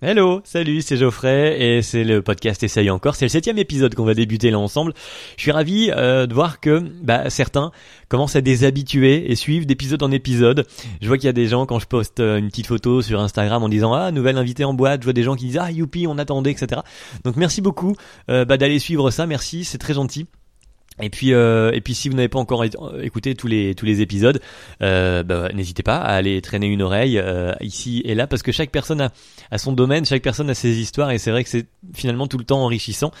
Hello, salut, c'est Geoffrey et c'est le podcast Essaye encore. C'est le septième épisode qu'on va débuter là ensemble. Je suis ravi euh, de voir que bah, certains commencent à déshabituer et suivent d'épisode en épisode. Je vois qu'il y a des gens quand je poste euh, une petite photo sur Instagram en disant ah nouvelle invité en boîte, je vois des gens qui disent ah youpi on attendait etc. Donc merci beaucoup euh, bah, d'aller suivre ça, merci, c'est très gentil. Et puis, euh, et puis, si vous n'avez pas encore écouté tous les tous les épisodes, euh, bah, n'hésitez pas à aller traîner une oreille euh, ici et là, parce que chaque personne a, a, son domaine, chaque personne a ses histoires, et c'est vrai que c'est finalement tout le temps enrichissant.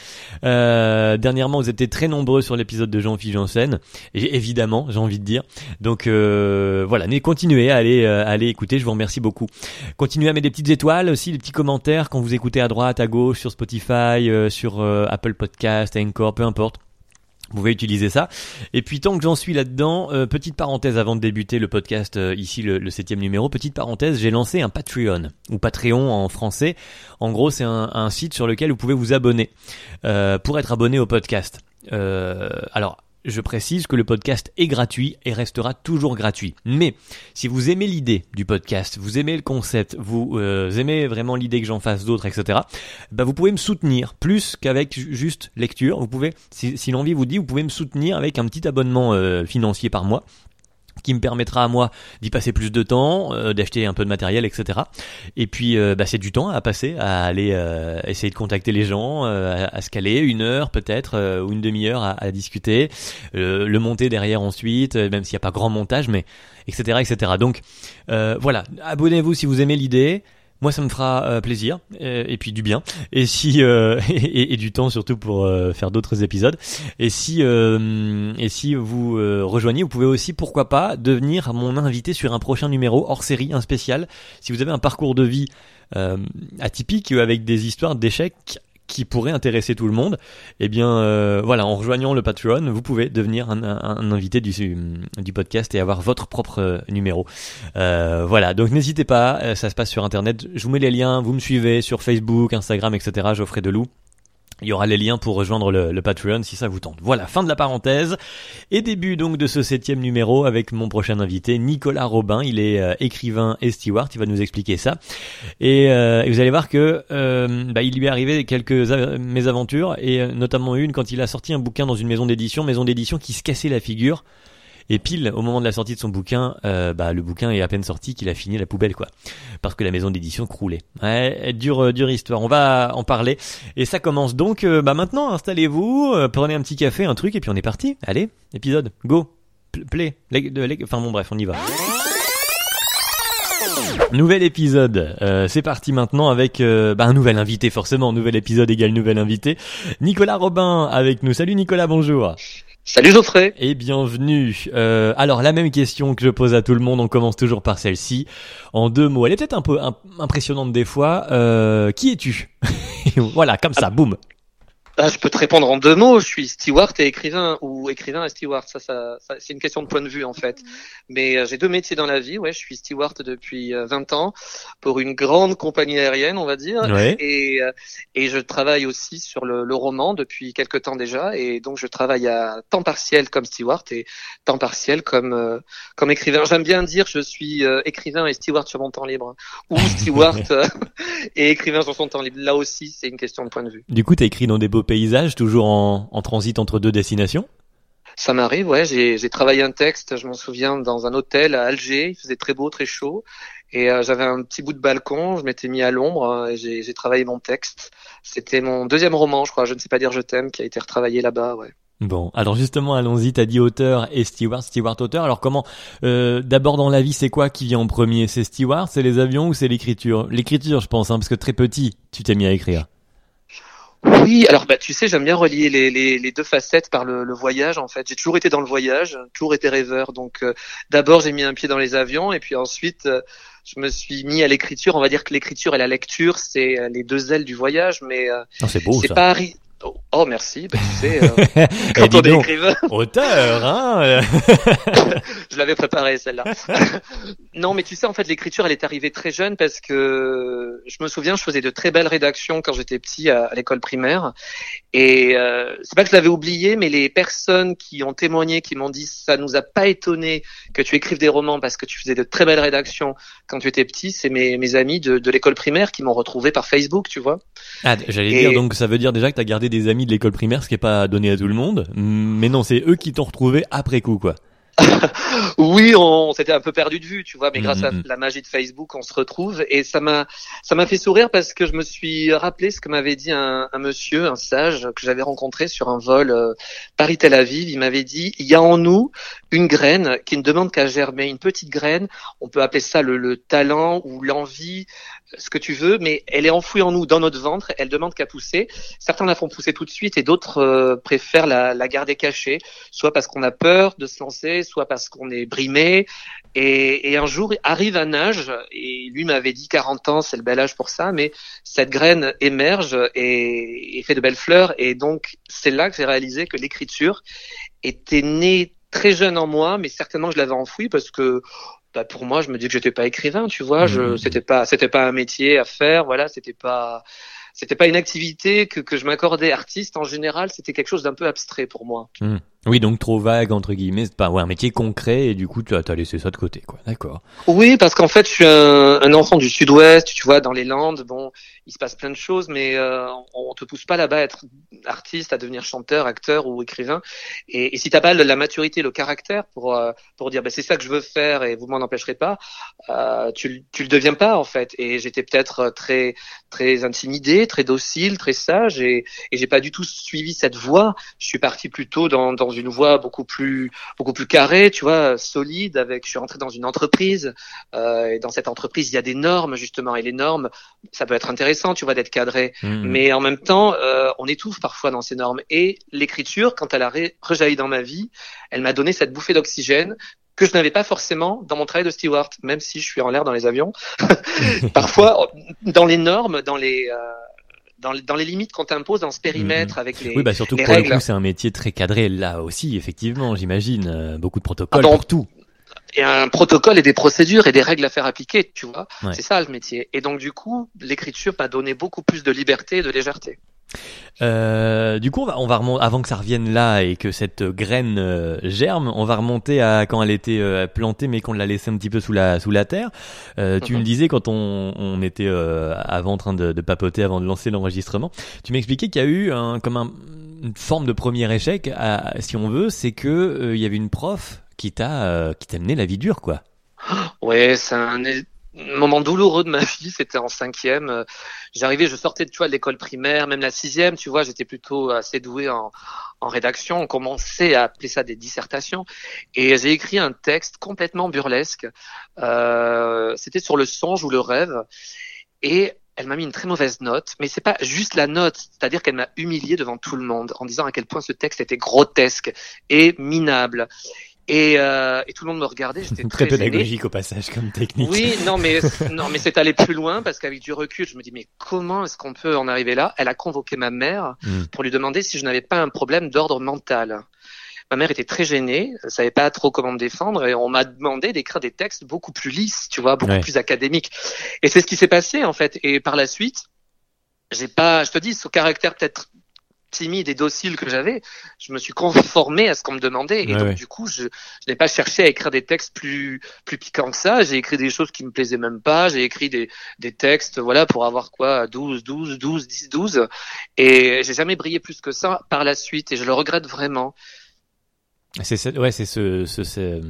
Euh, dernièrement, vous étiez très nombreux sur l'épisode de Jean-Philippe Janssen, et évidemment, j'ai envie de dire. Donc euh, voilà, mais continuez à aller à aller écouter. Je vous remercie beaucoup. Continuez à mettre des petites étoiles aussi, des petits commentaires quand vous écoutez à droite, à gauche, sur Spotify, sur Apple Podcast, Encore, peu importe vous pouvez utiliser ça. Et puis tant que j'en suis là-dedans, euh, petite parenthèse avant de débuter le podcast, euh, ici le, septième numéro, petite parenthèse, j'ai lancé un Patreon, ou Patreon en français. En gros, c'est un, un, site sur lequel vous pouvez vous abonner euh, pour être abonné au podcast. alors, je précise que le podcast est gratuit et restera toujours gratuit. Mais si vous aimez l'idée du podcast, vous aimez le concept, vous euh, aimez vraiment l'idée que j'en fasse d'autres, etc., bah vous pouvez me soutenir plus qu'avec juste lecture. Vous pouvez, si, l'envie vous dit, vous pouvez me soutenir avec un petit abonnement euh, financier par mois qui me permettra à moi d'y passer plus de temps, euh, d'acheter un peu de matériel, etc. Et puis euh, bah, c'est du temps à passer, à aller euh, essayer de contacter les gens, à, se caler une heure peut-être ou une demi-heure à, à, discuter, le monter derrière ensuite, même s'il n'y a pas grand montage, mais etc. etc. Donc voilà, abonnez-vous si vous aimez l'idée. Moi, ça me fera euh, plaisir euh, et, puis du bien. Et si euh, et, du temps surtout pour faire d'autres épisodes. Et si et si vous rejoignez, vous pouvez aussi pourquoi pas devenir mon invité sur un prochain numéro hors série, un spécial. Si vous avez un parcours de vie atypique avec des histoires d'échecs qui pourrait intéresser tout le monde, eh bien euh, voilà, en rejoignant le Patreon, vous pouvez devenir un, invité du, podcast et avoir votre propre euh, numéro. Euh, voilà, donc n'hésitez pas, ça se passe sur Internet, je vous mets les liens, vous me suivez sur Facebook, Instagram, etc. Geoffrey Deloup. Il y aura les liens pour rejoindre le, Patreon si ça vous tente. Voilà, fin de la parenthèse. Et début donc de ce septième numéro avec mon prochain invité, Nicolas Robin. Il est euh, écrivain et steward, il va nous expliquer ça. Et, euh, vous allez voir que euh, bah, il lui est arrivé quelques mésaventures, et notamment une quand il a sorti un bouquin dans une maison d'édition, maison d'édition qui se cassait la figure et pile au moment de la sortie de son bouquin, euh, bah, le bouquin est à peine sorti qu'il a fini la poubelle quoi, parce que la maison d'édition croulait. Ouais, dure, euh, dure histoire. On va en parler. Et ça commence donc. Euh, bah maintenant, installez-vous, prenez un petit café, un truc, et puis on est parti. Allez, épisode, go, play. Enfin bon bref, on y va. Nouvel épisode, c'est parti maintenant avec bah, un nouvel invité forcément, nouvel épisode égale nouvel invité. Nicolas Robin avec nous. Salut Nicolas, bonjour. Salut Geoffrey Et bienvenue. Euh, alors la même question que je pose à tout le monde, on commence toujours par celle-ci. En deux mots, elle est peut-être un peu impressionnante des fois. Euh, qui es-tu? Voilà, comme ça, boum. Ah, je peux te répondre en deux mots. Je suis steward et écrivain, ou écrivain et steward. Ça, ça, c'est une question de point de vue en fait. Mais euh, j'ai deux métiers dans la vie. Ouais, je suis steward depuis 20 euh, ans pour une grande compagnie aérienne, on va dire. Et, euh, et je travaille aussi sur le, le, roman depuis quelques temps déjà. Et donc je travaille à temps partiel comme steward et temps partiel comme comme écrivain. J'aime bien dire je suis écrivain et steward sur mon temps libre, ou steward et écrivain sur son temps libre. Là aussi, c'est une question de point de vue. Du coup, tu as écrit dans des beaux paysage, toujours en, en transit entre deux destinations? Ça m'arrive, ouais. J'ai travaillé un texte, je m'en souviens, dans un hôtel à Alger. Il faisait très beau, très chaud. Et euh, j'avais un petit bout de balcon, je m'étais mis à l'ombre et j'ai travaillé mon texte. C'était mon deuxième roman, je crois, Je ne sais pas dire je t'aime, qui a été retravaillé là-bas, ouais. Bon, alors justement, allons-y, t'as dit auteur et steward, steward auteur. Alors comment, euh, d'abord dans la vie, c'est quoi qui vient en premier? C'est steward, c'est les avions ou c'est l'écriture? L'écriture, je pense, hein, parce que très petit, tu t'es mis à écrire. Oui, alors bah tu sais, j'aime bien relier les, les, les, deux facettes par le, le voyage en fait. J'ai toujours été dans le voyage, toujours été rêveur. Donc euh, d'abord j'ai mis un pied dans les avions et puis ensuite euh, je me suis mis à l'écriture. On va dire que l'écriture et la lecture c'est euh, les deux ailes du voyage, mais c'est beau c'est pas Oh, oh merci, bah, tu sais, euh, quand on est écrivain. Auteur, hein Je l'avais préparé celle-là. non, mais tu sais, en fait, l'écriture, elle est arrivée très jeune parce que je me souviens, je faisais de très belles rédactions quand j'étais petit à, l'école primaire. Et euh, c'est pas que je l'avais oublié, mais les personnes qui ont témoigné, qui m'ont dit, ça nous a pas étonné que tu écrives des romans parce que tu faisais de très belles rédactions quand tu étais petit. C'est mes, mes amis de, de l'école primaire qui m'ont retrouvé par Facebook, tu vois. Ah, j'allais dire, donc ça veut dire déjà que tu as gardé des amis de l'école primaire, ce qui est pas donné à tout le monde. Mais non, c'est eux qui t'ont retrouvé après coup, quoi. oui, on, s'était un peu perdu de vue, tu vois, mais grâce à mm-hmm. la magie de Facebook, on se retrouve et ça m'a ça m'a fait sourire parce que je me suis rappelé ce que m'avait dit un, monsieur, un sage que j'avais rencontré sur un vol euh, Paris-Tel Aviv. Il m'avait dit il y a en nous une graine qui ne demande qu'à germer, une petite graine. On peut appeler ça le, talent ou l'envie, ce que tu veux, mais elle est enfouie en nous, dans notre ventre. Elle demande qu'à pousser. Certains la font pousser tout de suite et d'autres euh, préfèrent la, garder cachée, soit parce qu'on a peur de se lancer, soit parce qu'on est brimé. Et, un jour arrive un âge, et lui m'avait dit 40 ans, c'est le bel âge pour ça, mais cette graine émerge et, fait de belles fleurs. Et donc c'est là que j'ai réalisé que l'écriture était née très jeune en moi, mais certainement je l'avais enfoui parce que bah, pour moi je me dis que j'étais pas écrivain, tu vois, je mmh. c'était pas c'était pas un métier à faire, voilà, c'était pas c'était pas une activité que, que je m'accordais artiste en général, c'était quelque chose d'un peu abstrait pour moi. Mmh. Oui, donc trop vague entre guillemets, c'est pas ouais, un métier concret et du coup tu as, as laissé ça de côté, quoi. D'accord. Oui, parce qu'en fait je suis un, enfant du Sud-Ouest, tu vois, dans les Landes. Bon, il se passe plein de choses, mais euh, on te pousse pas là-bas à être artiste, à devenir chanteur, acteur ou écrivain. Et, et si t'as pas la maturité, le caractère pour euh, pour dire bah, c'est ça que je veux faire et vous m'en empêcherez pas, euh, tu tu le deviens pas en fait. Et j'étais peut-être très très intimidé, très docile, très sage, et, et j'ai pas du tout suivi cette voie. Je suis parti plutôt dans dans une voie beaucoup plus beaucoup plus carrée, tu vois, solide. Avec, je suis rentré dans une entreprise euh, et dans cette entreprise il y a des normes justement, et les normes, ça peut être intéressant tu vois, d'être cadré. Mmh. Mais en même temps, euh, on étouffe parfois dans ces normes. Et l'écriture, quand elle a rejailli dans ma vie, elle m'a donné cette bouffée d'oxygène que je n'avais pas forcément dans mon travail de steward, même si je suis en l'air dans les avions. parfois, dans les normes, dans les... Euh, dans, dans, les limites qu'on t'impose dans ce périmètre mmh. avec les Oui, bah surtout pour le coup, c'est un métier très cadré là aussi, effectivement, j'imagine. Euh, beaucoup de protocoles ah, pour tout et un protocole et des procédures et des règles à faire appliquer, tu vois. C'est ça le métier. Et donc du coup, l'écriture m'a donné beaucoup plus de liberté et de légèreté. Euh, du coup, on va, on va remonter, avant que ça revienne là et que cette graine euh, germe, on va remonter à quand elle était euh, plantée, mais qu'on l'a laissée un petit peu sous la sous la terre. Euh, tu me mhm. disais quand on, on était avant en train de, de, papoter avant de lancer l'enregistrement, tu m'expliquais qu'il y a eu un, comme un, une forme de premier échec, à, si on veut, c'est que il y avait une prof qui t'a euh, qui t'a mené la vie dure, quoi. Ouais, c'est un moment douloureux de ma vie. C'était en cinquième. J'arrivais, je sortais tu vois, de l'école primaire, même la sixième, tu vois, j'étais plutôt assez doué en, en rédaction. On commençait à appeler ça des dissertations. Et j'ai écrit un texte complètement burlesque. Euh, C'était sur le songe ou le rêve. Et elle m'a mis une très mauvaise note, mais c'est pas juste la note, c'est-à-dire qu'elle m'a humilié devant tout le monde en disant à quel point ce texte était grotesque et minable. Et, euh, et, tout le monde me regardait, j'étais très, très pédagogique au passage comme technique. Oui, non mais non mais c'est aller plus loin parce qu'avec du recul, je me dis mais comment est-ce qu'on peut en arriver là? Elle a convoqué ma mère hmm. pour lui demander si je n'avais pas un problème d'ordre mental. Ma mère était très gênée, elle savait pas trop comment me défendre et on m'a demandé d'écrire des textes beaucoup plus lisses, tu vois, beaucoup plus académiques. Et c'est ce qui s'est passé en fait. Et par la suite, j'ai pas, je te dis, ce caractère peut-être timide et docile que j'avais, je me suis conformé à ce qu'on me demandait. Et donc, du coup, je, je n'ai pas cherché à écrire des textes plus, plus piquants que ça. J'ai écrit des choses qui me plaisaient même pas. J'ai écrit des, des textes, voilà, pour avoir quoi, 12, 12, 12, 10, 12. Et j'ai jamais brillé plus que ça par la suite. Et je le regrette vraiment. C'est, ouais, c'est ce, ce, ce,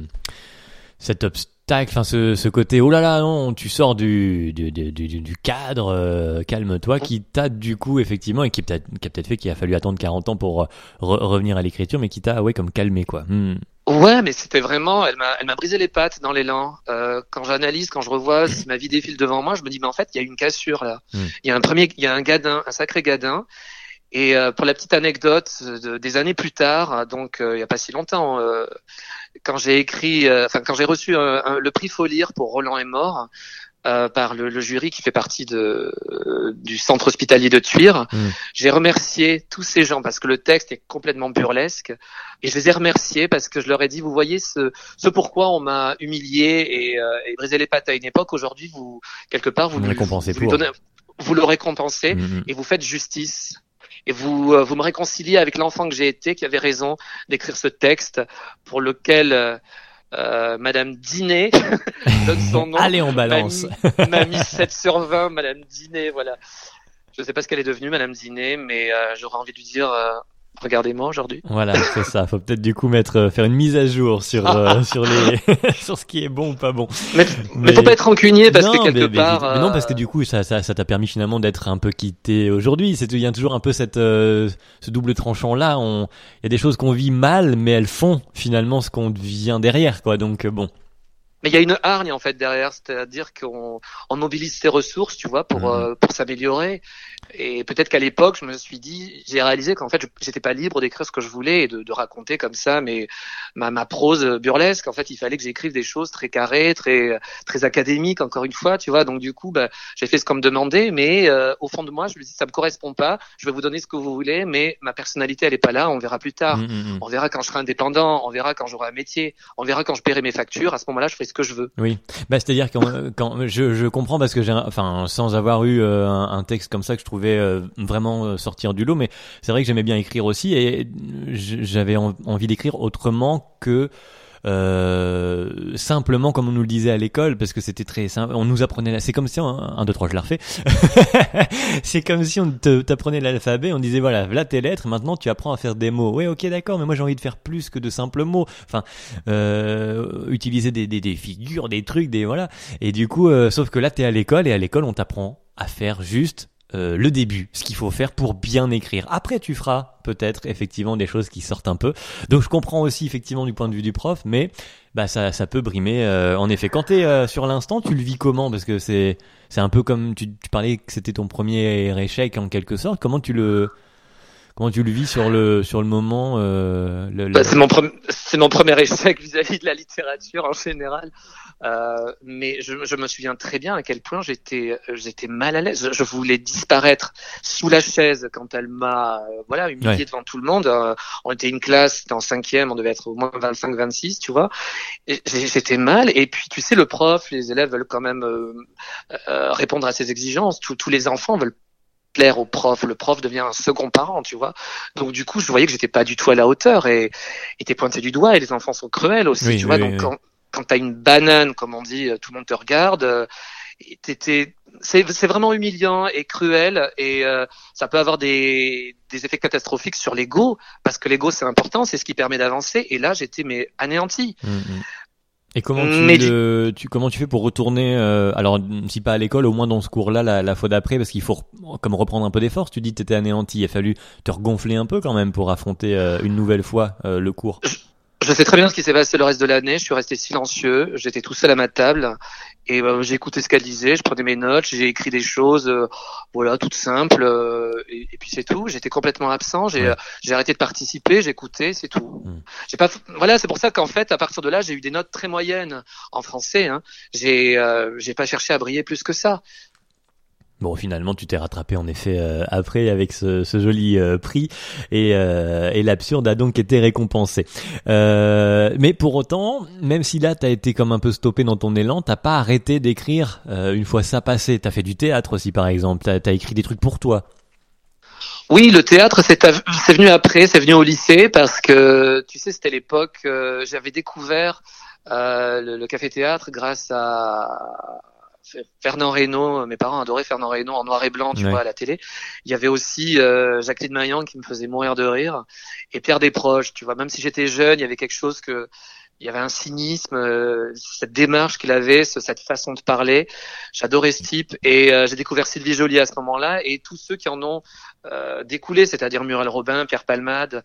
cet obstacle enfin ce, ce côté oh là là non, tu sors du du, du, du, cadre, euh, calme-toi, qui t'a du coup effectivement et qui peut-être qui a peut-être fait qu'il a fallu attendre 40 ans pour euh, revenir à l'écriture, mais qui t'a ouais comme calmé quoi. Hmm. Ouais, mais c'était vraiment, elle m'a, elle m'a brisé les pattes dans l'élan. Euh, quand j'analyse, quand je revois si ma vie défile devant moi, je me dis, mais en fait, il y a une cassure là. Hmm. Il y a un premier, il y a un gadin, un sacré gadin. Et pour la petite anecdote, des années plus tard, donc il y a pas si longtemps, quand j'ai écrit, euh, enfin quand j'ai reçu le prix Faut lire pour Roland est mort, euh, par le, le, jury qui fait partie de, euh, du centre hospitalier de Tuire. Mm. J'ai remercié tous ces gens parce que le texte est complètement burlesque et je les ai remerciés parce que je leur ai dit, vous voyez ce, ce pourquoi on m'a humilié et, euh, et brisé les pattes à une époque. Aujourd'hui, vous quelque part vous, Vous vous pour. donnez- vous le récompensez Mm, mm. et vous faites justice. Et vous, euh, vous me réconciliez avec l'enfant que j'ai été, qui avait raison d'écrire ce texte pour lequel euh, euh, Madame Dinet donne son nom. Allez, on balance. m'a mis 7 sur 20, Madame Dinet, voilà. Je sais pas ce qu'elle est devenue, Madame Dinet, mais euh, j'aurais envie de lui dire, euh, regardez-moi aujourd'hui. Voilà, c'est ça. Faut peut-être du coup mettre, euh, faire une mise à jour sur euh, sur les sur ce qui est bon ou pas bon. Mais, mais, Mais- faut pas être rancunier parce non, que quelque mais- part. non, parce euh, que du coup, ça, ça, ça t'a permis finalement d'être un peu quitté aujourd'hui. C'est, il y a toujours un peu cette, euh, ce double tranchant là. On, il y a des choses qu'on vit mal, mais elles font finalement ce qu'on vient derrière, quoi. Donc euh, bon. Mais il y a une hargne en fait derrière, c'est-à-dire qu'on on mobilise ses ressources, tu vois, pour Mhm. euh, pour s'améliorer. Et peut-être qu'à l'époque, je me suis dit, j'ai réalisé qu'en fait, j'étais pas libre d'écrire ce que je voulais et de, de raconter comme ça, mais ma, ma prose burlesque. En fait, il fallait que j'écrive des choses très carrées, très très académiques, encore une fois, tu vois. Donc du coup, bah, j'ai fait ce qu'on me demandait, mais euh, au fond de moi, je me dis, ça me correspond pas. Je vais vous donner ce que vous voulez, mais ma personnalité, elle est pas là. On verra plus tard. Mm, mm. On verra quand je serai indépendant, on verra quand j'aurai un métier, on verra quand je paierai mes factures. À ce moment-là, je ferai que je veux. Oui, bah c'est-à-dire quand, quand je, je comprends parce que j'ai, enfin, sans avoir eu euh, un, texte comme ça que je trouvais euh, vraiment euh, sortir du lot, mais c'est vrai que j'aimais bien écrire aussi et j'avais en- envie d'écrire autrement que euh, simplement comme on nous le disait à l'école parce que c'était très simple on nous apprenait c'est comme si on, un deux trois je la refais. C'est comme si on t'apprenait l'alphabet on disait voilà voilà tes lettres maintenant tu apprends à faire des mots. Ouais ok d'accord mais moi j'ai envie de faire plus que de simples mots. Enfin euh, utiliser des, des, des figures, des trucs, des voilà. Et du coup, euh, sauf que là, t'es à l'école et à l'école, on t'apprend à faire juste euh, le début, ce qu'il faut faire pour bien écrire. Après, tu feras peut-être effectivement des choses qui sortent un peu. Donc, je comprends aussi effectivement du point de vue du prof, mais bah ça, ça peut brimer. euh, en effet, quand t'es euh, sur l'instant, tu le vis comment? Parce que c'est c'est un peu comme tu, tu parlais que c'était ton premier échec en quelque sorte. Comment tu le comment tu le vis sur le sur le moment euh, le- le- Bah, c'est mon mon premier échec vis-à-vis de la littérature en général. Euh, mais je, je me souviens très bien à quel point j'étais j'étais mal à l'aise. Je, voulais disparaître sous la chaise quand elle m'a euh, voilà humilié Ouais. devant tout le monde. Euh, on était une classe, c'était en cinquième, on devait être au moins 25-26, tu vois. J'étais mal. Et puis tu sais, le prof, les élèves veulent quand même euh, euh, répondre à ses exigences. Tous- tous les enfants veulent plaire au prof. Le prof devient un second parent, tu vois. Donc du coup, je voyais que j'étais pas du tout à la hauteur et t'es pointé du doigt et les enfants sont cruels aussi, Oui, tu vois. oui, Donc quand quand t'as une banane, comme on dit, euh, tout le monde te regarde. euh, c'est vraiment humiliant et cruel et euh, ça peut avoir des des effets catastrophiques sur l'ego parce que l'ego c'est important, c'est ce qui permet d'avancer. Et là, j'étais mais anéanti. Mm, mm. Et comment tu, Mais le- tu comment tu fais pour retourner euh, alors si pas à l'école au moins dans ce cours-là la, la fois d'après parce qu'il faut comme reprendre un peu des forces tu dis que t'étais anéanti il a fallu te regonfler un peu quand même pour affronter euh, une nouvelle fois euh, le cours Je sais très bien ce qui s'est passé le reste de l'année. Je suis resté silencieux. J'étais tout seul à ma table et euh, j'ai écouté ce qu'elle disait. Je prenais mes notes. J'ai écrit des choses, euh, voilà, toutes simples. euh, et, et puis c'est tout. J'étais complètement absent. J'ai Ouais. euh, arrêté de participer. J'écoutais, c'est tout. Mm. J'ai pas. Voilà, c'est pour ça qu'en fait, à partir de là, j'ai eu des notes très moyennes en français. Hein. J'ai euh, j'ai pas cherché à briller plus que ça. Bon finalement tu t'es rattrapé en effet euh, après avec ce, ce joli euh, prix. Et, euh, et l'absurde a donc été récompensé. Euh, mais pour autant même si là t'as été comme un peu stoppé dans ton élan t'as pas arrêté d'écrire euh, une fois ça passé. T'as fait du théâtre aussi par exemple. T'as as écrit des trucs pour toi. Oui, le théâtre, c'est venu après, c'est venu au lycée parce que tu sais, c'était l'époque, euh, j'avais découvert le, le café théâtre grâce à Fernand Reynaud. Mes parents adoraient Fernand Reynaud en noir et blanc, tu Ouais. vois, à la télé. Il y avait aussi euh, Jacqueline Maillan qui me faisait mourir de rire et Pierre Desproges, tu vois. Même si j'étais jeune, il y avait quelque chose que il y avait un cynisme, euh, cette démarche qu'il avait, ce- cette façon de parler. J'adorais ce type et euh, j'ai découvert Sylvie Joly à ce moment-là et tous ceux qui en ont euh, découlé, c'est-à-dire Muriel Robin, Pierre Palmade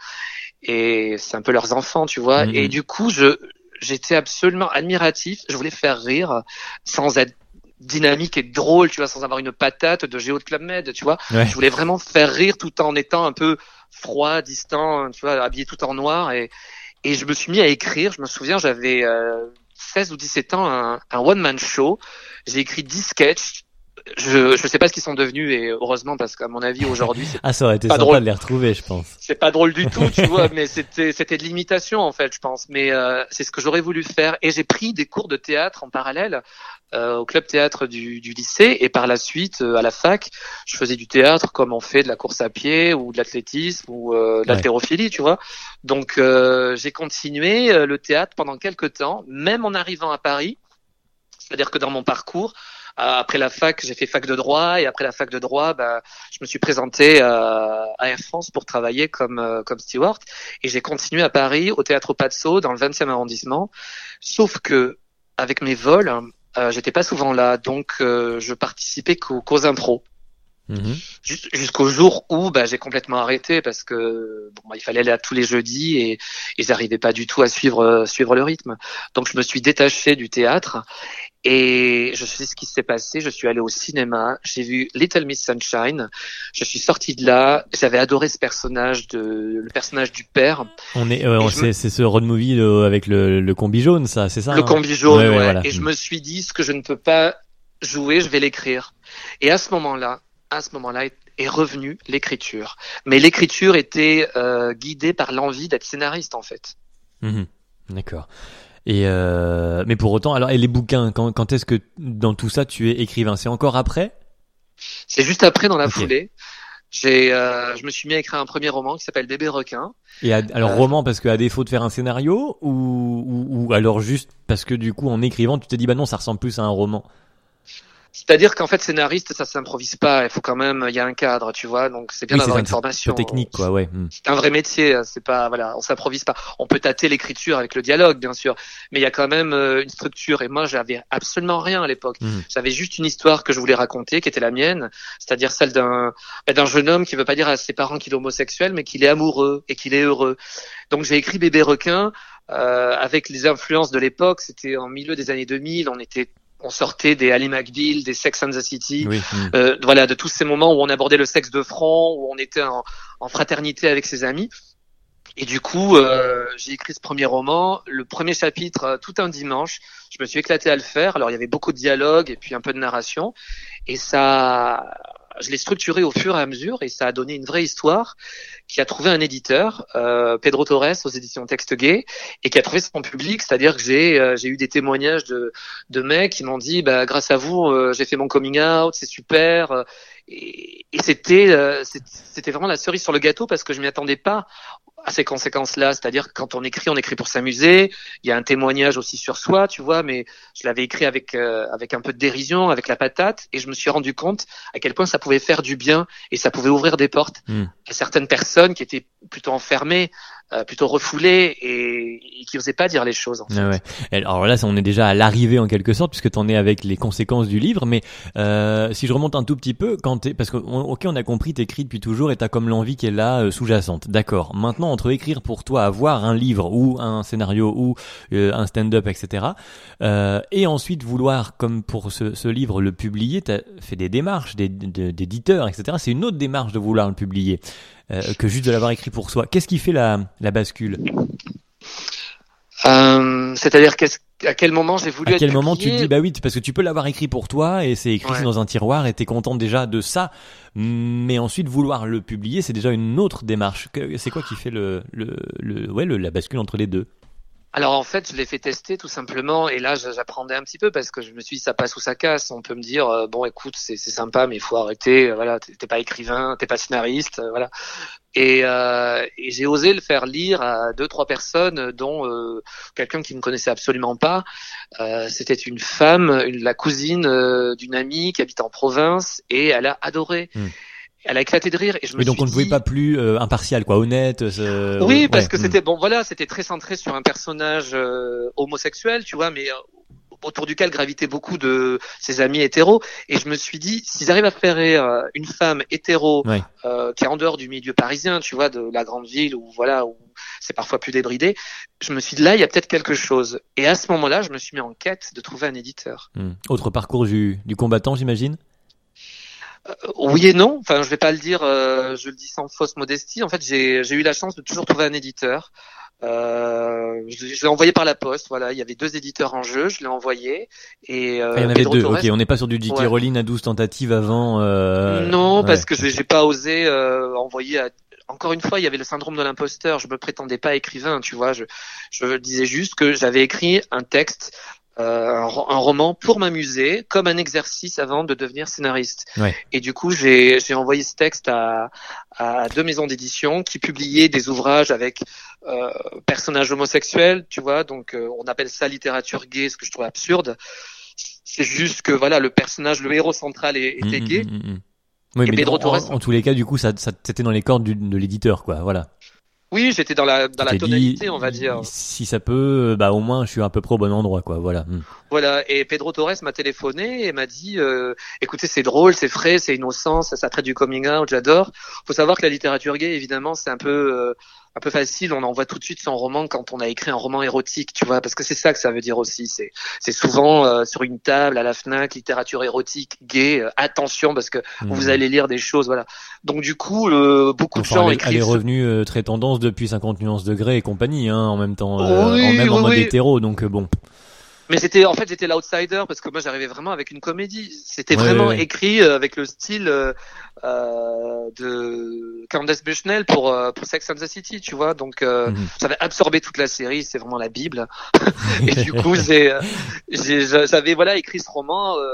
et c'est un peu leurs enfants, tu vois. Mhm. Et du coup, je j'étais absolument admiratif. Je voulais faire rire sans être dynamique et drôle, tu vois, sans avoir une patate de Géo de Club Med, tu vois. Ouais. Je voulais vraiment faire rire tout en étant un peu froid, distant, tu vois, habillé tout en noir et et je me suis mis à écrire. Je me souviens, j'avais euh, 16 ou 17 ans un, un one-man show. J'ai écrit 10 sketchs je je sais pas ce qu'ils sont devenus et heureusement parce qu'à mon avis aujourd'hui ah ça aurait été pas sympa drôle. de les retrouver je pense. C'est pas drôle du tout tu vois mais c'était c'était de l'imitation en fait je pense. Mais euh, c'est ce que j'aurais voulu faire. Et j'ai pris des cours de théâtre en parallèle euh, au club théâtre du, du lycée. Et par la suite euh, à la fac je faisais du théâtre comme on fait de la course à pied ou de l'athlétisme ou euh, de l'haltérophilie tu vois. Donc euh, j'ai continué euh, le théâtre pendant quelques temps même en arrivant à Paris. C'est-à-dire que dans mon parcours après la fac, j'ai fait fac de droit et après la fac de droit, bah, je me suis présenté à, à Air France pour travailler comme euh, comme steward et j'ai continué à Paris au théâtre Pazzo dans le 20e arrondissement. Sauf que avec mes vols, euh, j'étais pas souvent là, donc euh, je participais qu'aux, qu'aux impros. Jus- Jusqu'au jour où bah, j'ai complètement arrêté parce que bon, bah, il fallait aller à tous les jeudis et, et j'arrivais pas du tout à suivre euh, suivre le rythme. Donc je me suis détaché du théâtre et je sais ce qui s'est passé. Je suis allé au cinéma, j'ai vu Little Miss Sunshine. Je suis sorti de là. J'avais adoré ce personnage de le personnage du père, on est euh, c'est c'est ce road movie euh, avec le, le combi jaune ça c'est ça le hein combi jaune. Ouais, ouais, ouais. voilà. Et je me suis dit ce que je ne peux pas jouer, je vais l'écrire. Et à ce moment-là, à ce moment-là est- est revenue l'écriture. Mais l'écriture était euh, guidée par l'envie d'être scénariste en fait. Mhm. D'accord. Et euh, mais pour autant, alors et les bouquins, quand, quand est-ce que dans tout ça tu es écrivain? C'est encore après? C'est juste après dans la foulée. J'ai, euh, je me suis mis à écrire un premier roman qui s'appelle Bébé requin. Et à- alors Euh. roman parce que à défaut de faire un scénario ou, ou, ou alors juste parce que du coup en écrivant tu t'es dit bah non ça ressemble plus à un roman? C'est-à-dire qu'en fait scénariste ça s'improvise pas. Il faut quand même, il y a un cadre, tu vois. Donc c'est bien Oui, d'avoir un une formation. technique quoi ouais. Hmm. c'est un vrai métier. C'est pas voilà, on s'improvise pas. On peut tâter l'écriture avec le dialogue, bien sûr, mais il y a quand même euh, une structure. Et moi, j'avais absolument rien à l'époque. Mhm. J'avais juste une histoire que je voulais raconter, qui était la mienne, c'est-à-dire celle d'un bah, d'un jeune homme qui veut pas dire à ses parents qu'il est homosexuel, mais qu'il est amoureux et qu'il est heureux. Donc j'ai écrit Bébé requin euh, avec les influences de l'époque. C'était en milieu des années 2000. On était on sortait des Ali McBeal, des Sex and the City, Oui. euh, voilà, de tous ces moments où on abordait le sexe de front, où on était en, en fraternité avec ses amis. Et du coup, euh, j'ai écrit ce premier roman, le premier chapitre euh, tout un dimanche. Je me suis éclaté à le faire. Alors il y avait beaucoup de dialogue et puis un peu de narration, et ça, je l'ai structuré au fur et à mesure, et ça a donné une vraie histoire qui a trouvé un éditeur, euh, Pedro Torres aux éditions Texte Gay, et qui a trouvé son public. C'est-à-dire que j'ai euh, j'ai eu des témoignages de de mecs qui m'ont dit, bah grâce à vous, euh, j'ai fait mon coming out, c'est super. euh, et, et c'était euh, c'était vraiment la cerise sur le gâteau parce que je m'y attendais pas à ces conséquences-là. C'est-à-dire que quand on écrit, on écrit pour s'amuser. Il y a un témoignage aussi sur soi, tu vois, mais je l'avais écrit avec euh, avec un peu de dérision, avec la patate, et je me suis rendu compte à quel point ça pouvait faire du bien et ça pouvait ouvrir des portes à certaines personnes qui étaient plutôt enfermées, euh, plutôt refoulées et, et qui n'osaient pas dire les choses. En fait. Ah ouais. Alors là, on est déjà à l'arrivée en quelque sorte, puisque tu en es avec les conséquences du livre. Mais euh, si je remonte un tout petit peu, quand parce que on- ok, on a compris, t'écris depuis toujours et t'as comme l'envie qui est là euh, sous-jacente. D'accord. Maintenant, entre écrire pour toi, avoir un livre ou un scénario ou euh, un stand-up, etc., euh, et ensuite vouloir, comme pour ce, livre, le publier, t'as fait des démarches d'éditeurs, etc. C'est une autre démarche de vouloir le publier euh, que juste de l'avoir écrit pour soi. Qu'est-ce qui fait la, la bascule? C'est-à-dire qu'est-ce- à quel moment j'ai voulu À être quel moment tu te dis bah oui parce que tu peux l'avoir écrit pour toi et c'est écrit Ouais. dans un tiroir et t'es content déjà de ça. Mais ensuite vouloir le publier c'est déjà une autre démarche. C'est quoi qui fait le, le, le ouais le, la bascule entre les deux? Alors en fait, je l'ai fait tester tout simplement, et là j'apprenais un petit peu parce que je me suis dit ça passe ou ça casse. On peut me dire euh, bon écoute c'est sympa mais il faut arrêter. euh, Voilà, t'es pas écrivain, t'es pas scénariste, euh, voilà. Et, euh, et j'ai osé le faire lire à deux trois personnes, dont quelqu'un qui ne connaissait absolument pas. C'était une femme, une, la cousine d'une amie qui habite en province, et elle a adoré. Hmm. Elle a éclaté de rire et je me oui donc suis on ne pouvait pas plus euh, impartial quoi honnête euh, oui, ouais, parce que hmm. c'était bon, voilà, c'était très centré sur un personnage euh, homosexuel, tu vois, mais autour duquel gravitaient beaucoup de ses amis hétéros. Et je me suis dit, s'ils arrivent à faire rire une femme hétéro qui est en dehors du milieu parisien, tu vois, de la grande ville où voilà où c'est parfois plus débridé, je me suis dit là, il y a peut-être quelque chose. Et à ce moment-là, je me suis mis en quête de trouver un éditeur. Hmm. autre parcours du, du combattant j'imagine? Oui et non. Enfin, je vais pas le dire. euh, je le dis sans fausse modestie. En fait, j'ai eu la chance de toujours trouver un éditeur. Euh, je, je l'ai envoyé par la poste. Voilà, il y avait deux éditeurs en jeu. Je l'ai envoyé et euh, Ah, il y en avait Pedro deux. Torres- Ok, on n'est pas sur du J.K. Ouais. Rowling à 12 tentatives avant. Euh... non, ouais. parce que j'ai pas osé euh, envoyer. À... Encore une fois, il y avait le syndrome de l'imposteur. Je me prétendais pas écrivain, tu vois. Je, je disais juste que j'avais écrit un texte, euh, un, ro- un roman pour m'amuser, comme un exercice avant de devenir scénariste. Ouais. Et du coup, j'ai j'ai envoyé ce texte à, à deux maisons d'édition qui publiaient des ouvrages avec euh, personnages homosexuels, tu vois. Donc, euh, on appelle ça littérature gay, ce que je trouve absurde. C'est juste que voilà, le personnage, le héros central est- était Mm, gay. mm, mm, mm. Oui, Et mais Pedro en, Torres- en tous les cas, du coup, ça, ça c'était dans les cordes du- de l'éditeur, quoi. Voilà. Oui, j'étais dans la dans la tonalité, dit, on va dire. Si ça peut, bah au moins, je suis à peu près au bon endroit, quoi. Voilà. Mm. Voilà. Et Pedro Torres m'a téléphoné et m'a dit, euh, écoutez, c'est drôle, c'est frais, c'est innocent, ça, ça traite du coming out, j'adore. Faut savoir que la littérature gay, évidemment, c'est un peu euh, un peu facile. On envoie tout de suite son roman quand on a écrit un roman érotique, tu vois, parce que c'est ça que ça veut dire aussi. C'est c'est souvent euh, sur une table à la Fnac, littérature érotique gay. euh, attention parce que Mm. vous allez lire des choses, voilà. Donc du coup, euh, beaucoup de Enfin, gens elle, est- elle est écrivent. revenue euh, très tendance depuis 50 nuances degrés et compagnie, hein, en même temps, euh, Oui, en même en mode oui. hétéro, donc euh, bon. Mais c'était en fait j'étais l'outsider parce que moi j'arrivais vraiment avec une comédie. C'était Ouais, vraiment ouais, écrit euh, avec le style euh, euh, de Candace Bushnell pour euh, pour Sex and the City, tu vois. Donc euh, Mhm. j'avais absorbé toute la série, c'est vraiment la bible. Et du coup j'ai j'ai- j'avais voilà écrit ce roman. euh,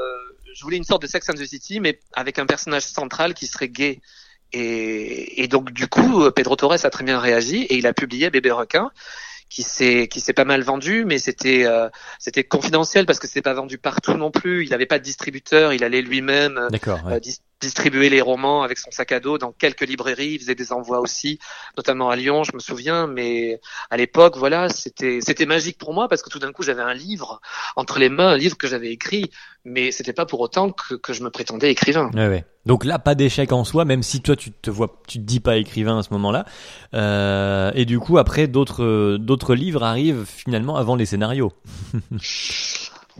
je voulais une sorte de Sex and the City, mais avec un personnage central qui serait gay. Et, et donc du coup, Pedro Torres a très bien réagi et il a publié Bébé requin, qui s'est qui s'est pas mal vendu, mais c'était euh, c'était confidentiel parce que c'est pas vendu partout non plus. Il avait pas de distributeur, il allait lui-même euh, euh, dis- distribuer les romans avec son sac à dos dans quelques librairies. Il faisait des envois aussi, notamment à Lyon, je me souviens. Mais à l'époque, voilà, c'était c'était magique pour moi parce que tout d'un coup, j'avais un livre entre les mains, un livre que j'avais écrit, mais c'était pas pour autant que, que je me prétendais écrivain. Ouais, ouais. Donc là, pas d'échec en soi, même si toi tu te vois, tu te dis pas écrivain à ce moment-là. Euh, et du coup, après, d'autres d'autres livres arrivent finalement avant les scénarios.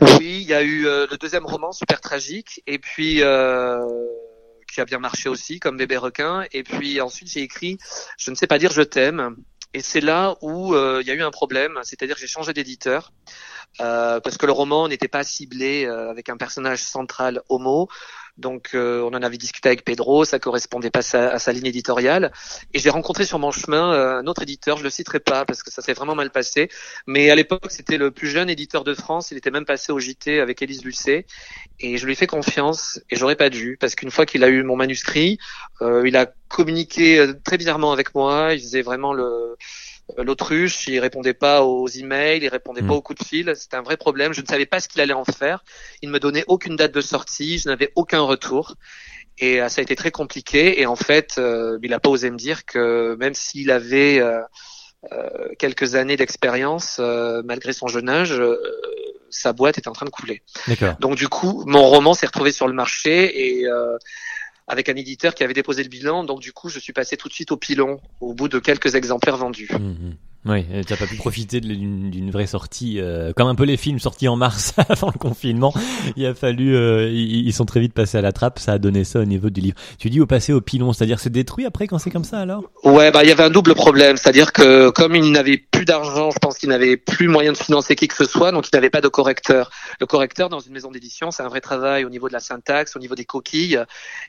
Oui, il y a eu euh, le deuxième roman super tragique, et puis euh, qui a bien marché aussi, comme Bébé requin. Et puis ensuite, j'ai écrit Je ne sais pas dire je t'aime. Et c'est là où euh, il y a eu un problème, c'est-à-dire que j'ai changé d'éditeur euh, parce que le roman n'était pas ciblé euh, avec un personnage central homo. Donc euh, on en avait discuté avec Pedro, ça correspondait pas sa- à sa ligne éditoriale. Et j'ai rencontré sur mon chemin euh, un autre éditeur, je le citerai pas parce que ça s'est vraiment mal passé. Mais à l'époque, c'était le plus jeune éditeur de France. Il était même passé au JT avec Élise Lucet. Et je lui ai fait confiance et j'aurais pas dû parce qu'une fois qu'il a eu mon manuscrit, euh, il a communiqué très bizarrement avec moi. Il faisait vraiment le l'autruche. Il répondait pas aux emails, il répondait pas aux coups de fil. C'était un vrai problème. Je ne savais pas ce qu'il allait en faire. Il ne me donnait aucune date de sortie. Je n'avais aucun retour. Et euh, ça a été très compliqué. Et en fait, euh, il n'a pas osé me dire que même s'il avait euh, euh, quelques années d'expérience, euh, malgré son jeune âge, euh, sa boîte était en train de couler. Donc du coup, mon roman s'est retrouvé sur le marché et euh, avec un éditeur qui avait déposé le bilan. Donc du coup, je suis passé tout de suite au pilon au bout de quelques exemplaires vendus. Mhm. Oui, et t'as pas pu profiter d'une vraie sortie, euh, comme un peu les films sortis en mars avant le confinement. Il a fallu, euh, ils, ils sont très vite passés à la trappe. Ça a donné ça au niveau du livre. Tu dis au passé au pilon, c'est-à-dire c'est détruit après quand c'est comme ça alors? Ouais, bah il y avait un double problème, c'est-à-dire que comme il n'avait plus d'argent, je pense qu'il n'avait plus moyen de financer qui que ce soit, donc il n'avait pas de correcteur. Le correcteur dans une maison d'édition, c'est un vrai travail au niveau de la syntaxe, au niveau des coquilles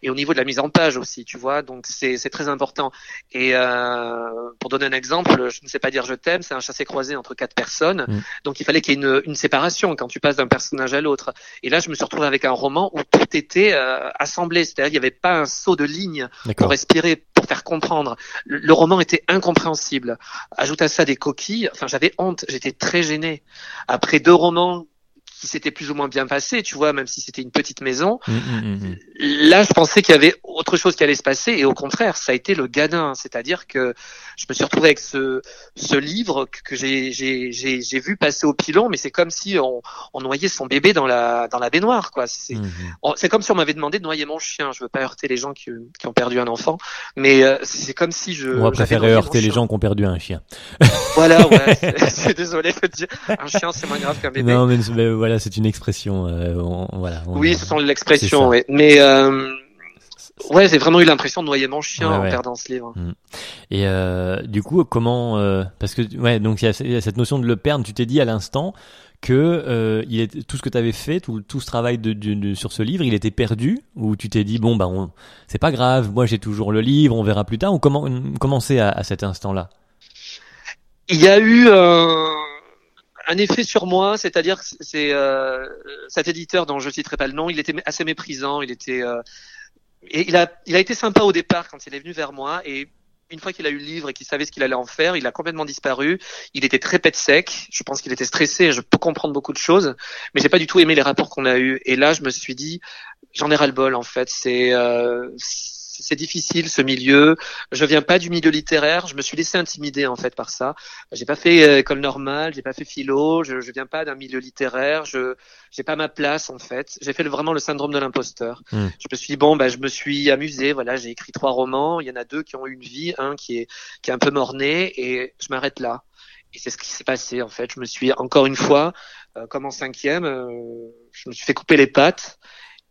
et au niveau de la mise en page aussi, tu vois. Donc c'est très important. Et euh, pour donner un exemple, je ne sais pas dire je t'aime, c'est un chassé-croisé entre quatre personnes, Mm. donc il fallait qu'il y ait une, une séparation quand tu passes d'un personnage à l'autre. Et là, je me suis retrouvé avec un roman où tout était euh, assemblé, c'est-à-dire qu'il n'y avait pas un saut de ligne pour respirer, pour faire comprendre. Le, le roman était incompréhensible. Ajoute à ça des coquilles. Enfin, j'avais honte. J'étais très gêné. Après deux romans qui s'étaient plus ou moins bien passés, tu vois, même si c'était une petite maison, Mhm, mhm, mhm. là, je pensais qu'il y avait autre chose qui allait se passer. Et au contraire, ça a été le gadin. C'est-à-dire que je me suis retrouvé avec ce, ce livre que, j'ai, vu passer au pilon, mais c'est comme si on, on noyait son bébé dans la, dans la baignoire, quoi. C'est, C'est comme si on m'avait demandé de noyer mon chien. Je veux pas heurter les gens qui, qui ont perdu un enfant, mais euh, c'est comme si je. On va préférer heurter les chien. gens qui ont perdu un chien. Voilà, ouais. c'est- désolé. Un chien, c'est moins grave qu'un bébé. Non, mais, mais voilà, c'est une expression. euh, on- voilà. on- oui, c'est l'expression. Ouais. Mais euh, Ouais, j'ai vraiment eu l'impression de noyer mon chien en perdant ce livre. Mm. Et euh, du coup, comment Parce que ouais, donc il y, a cette notion de le perdre. Tu t'es dit à l'instant que il est tout ce que tu avais fait, tout, tout ce travail de, de, sur ce livre, il était perdu? Ou tu t'es dit bon bah c'est pas grave, moi j'ai toujours le livre, on verra plus tard? Ou comment c'est à, à, cet instant-là? Il y a eu un un effet sur moi, c'est-à-dire c'est euh, cet éditeur dont je citerai pas le nom, il était assez méprisant, il était euh, et il a il a été sympa au départ quand il est venu vers moi et une fois qu'il a eu le livre et qu'il savait ce qu'il allait en faire, il a complètement disparu. Il était très pète sec. Je pense qu'il était stressé. Je peux comprendre beaucoup de choses, mais j'ai pas du tout aimé les rapports qu'on a eus. Et là, je me suis dit, j'en ai ras le bol en fait. C'est euh, c'est difficile ce milieu. Je viens pas du milieu littéraire. Je me suis laissé intimider en fait par ça. J'ai pas fait euh, école normale, j'ai pas fait philo. Je, je viens pas d'un milieu littéraire. Je j'ai pas ma place en fait. J'ai fait vraiment le syndrome de l'imposteur. Hmm. Je me suis dit bon bah je me suis amusé. Voilà, j'ai écrit trois romans. Il y en a deux qui ont eu une vie, un qui est qui est un peu morné et je m'arrête là. Et c'est ce qui s'est passé en fait. Je me suis encore une fois, euh, comme en cinquième, euh, je me suis fait couper les pattes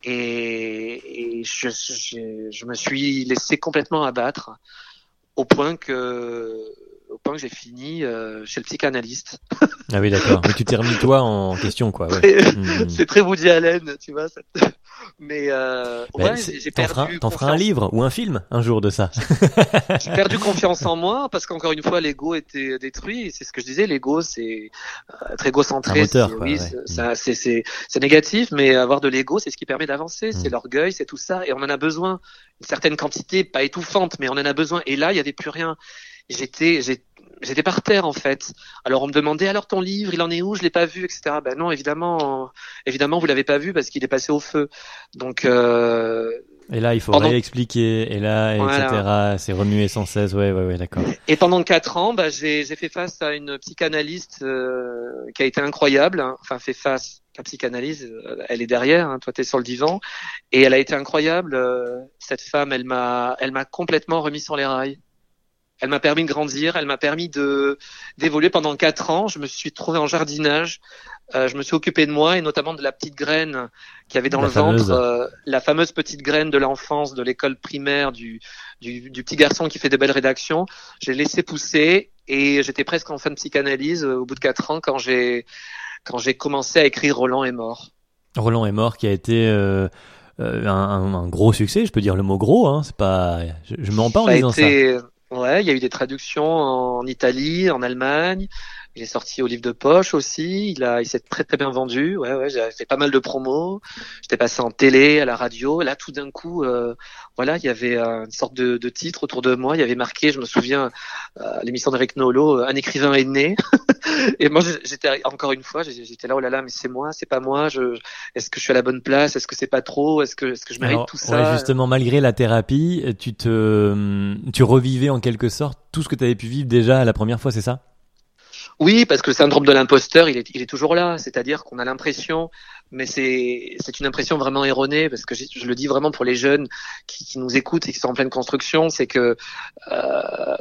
et, et je, je, je, me suis laissé complètement abattre au point que au point que j'ai fini euh, chez le psychanalyste. ah oui, d'accord. Mais tu t'es remis toi en question, quoi. Ouais. C'est très Woody Allen, tu vois. Mais euh, ouais, j'ai perdu. T'en feras un livre ou un film un jour de ça. j'ai perdu confiance en moi parce qu'encore une fois, l'ego était détruit. C'est ce que je disais. L'ego, c'est euh, très égocentré. Oui, mm. c'est c'est négatif, mais avoir de l'ego, c'est ce qui permet d'avancer. C'est mm. l'orgueil, c'est tout ça, et on en a besoin. Une certaine quantité, pas étouffante, mais on en a besoin. Et là, il y avait plus rien j'étais j'étais par terre en fait. Alors on me demandait alors ton livre, il en est où? Je l'ai pas vu, etc. Ben non, évidemment, évidemment vous l'avez pas vu parce qu'il est passé au feu. Donc euh, et là, il faut réexpliquer, et là, etc. C'est remué sans cesse, ouais, ouais, ouais, d'accord. Et pendant quatre ans, bah, j'ai fait face à une psychanalyste euh, qui a été incroyable. Hein. Enfin, fait face. La psychanalyse, euh, elle est derrière. Hein. Toi, t'es sur le divan, et elle a été incroyable. cette femme, elle m'a, elle m'a complètement remis sur les rails. Elle m'a permis de grandir, elle m'a permis de d'évoluer pendant quatre ans. Je me suis trouvé en jardinage, euh, je me suis occupé de moi et notamment de la petite graine qui avait dans le ventre, euh, la fameuse petite graine de l'enfance, de l'école primaire, du, du, du, petit garçon qui fait des belles rédactions. J'ai laissé pousser et j'étais presque en fin de psychanalyse euh, au bout de quatre ans quand j'ai quand j'ai commencé à écrire Roland est mort. Roland est mort qui a été euh, un, un, gros succès, je peux dire le mot gros, hein, c'est pas, je, je m'en pas en disant ça. Ouais, il y a eu des traductions en Italie, en Allemagne. Il est sorti au livre de poche aussi. Il a, il s'est très très bien vendu. Ouais, ouais, j'ai fait pas mal de promos. J'étais passé en télé, à la radio. Là, tout d'un coup, euh, voilà, il y avait une sorte de, de, titre autour de moi. Il y avait marqué, je me souviens, euh, l'émission d'Eric Nolo, un écrivain est né. et moi, j'étais encore une fois, j'étais là, oh là là, mais c'est moi, c'est pas moi. Je, est-ce que je suis à la bonne place? Est-ce que c'est pas trop? Est-ce que, est-ce que je mérite tout ça? ouais, Justement, malgré la thérapie, tu te, tu revivais en quelque sorte tout ce que tu avais pu vivre déjà la première fois, c'est ça? Oui, parce que le syndrome de l'imposteur, il est, il est toujours là. C'est-à-dire qu'on a l'impression, mais c'est, c'est une impression vraiment erronée, parce que je, le dis vraiment pour les jeunes qui, qui, nous écoutent et qui sont en pleine construction, c'est que euh,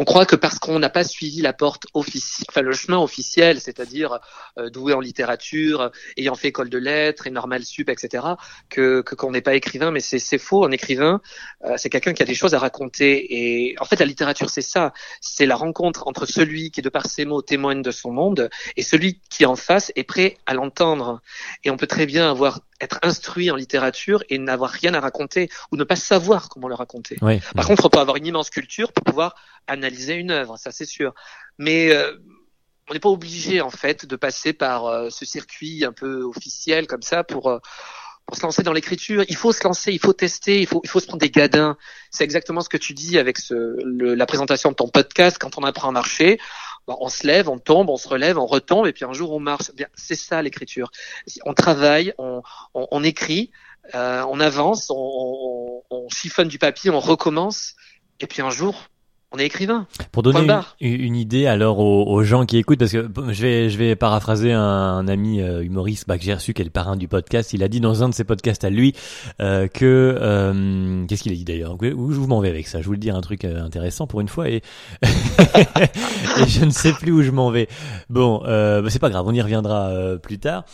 on croit que parce qu'on n'a pas suivi la porte officielle, enfin le chemin officiel, c'est-à-dire euh, doué en littérature, ayant fait école de lettres et normal sup, etc., que qu'on n'est pas écrivain. Mais c'est faux. Un écrivain, euh, c'est quelqu'un qui a des choses à raconter. Et en fait, la littérature, c'est ça. C'est la rencontre entre celui qui, de par ses mots, témoigne de son monde, et celui qui en face est prêt à l'entendre. Et on peut très bien avoir être instruit en littérature et n'avoir rien à raconter ou ne pas savoir comment le raconter. Par contre, on peut avoir une immense culture pour pouvoir analyser une œuvre, ça c'est sûr. Mais euh, on n'est pas obligé en fait de passer par euh, ce circuit un peu officiel comme ça pour euh, pour se lancer dans l'écriture. Il faut se lancer, il faut tester, il faut il faut se prendre des gadins. C'est exactement ce que tu dis avec ce, le, la présentation de ton podcast quand on apprend à marcher on se lève, on tombe, on se relève, on retombe, et puis un jour on marche. Bien, c'est ça l'écriture. On travaille, on, écrit, euh, on avance, on, chiffonne du papier, on recommence, et puis un jour on est écrivain. Pour donner une, idée alors aux, gens qui écoutent, parce que je vais je vais paraphraser un, ami euh, humoriste bah, que j'ai reçu, qui est le parrain du podcast. Il a dit dans un de ses podcasts à lui euh, que euh, qu'est-ce qu'il a dit d'ailleurs? Où je m'en vais avec ça? Je voulais dire un truc euh, intéressant pour une fois et, et je ne sais plus où je m'en vais. Bon, bah, c'est pas grave, on y reviendra plus tard.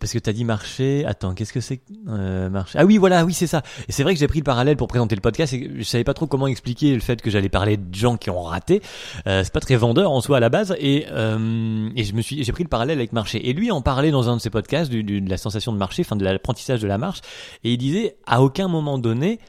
Parce que t'as dit marché. Attends, qu'est-ce que c'est euh, marché? Ah oui, voilà, oui, c'est ça. Et c'est vrai que j'ai pris le parallèle pour présenter le podcast et je savais pas trop comment expliquer le fait que j'allais parler de gens qui ont raté. Euh, c'est pas très vendeur en soi à la base et euh, et je me suis j'ai pris le parallèle avec marché. Et lui en parlait dans un de ses podcasts du, de la sensation de marché, enfin de l'apprentissage de la marche et il disait à aucun moment donné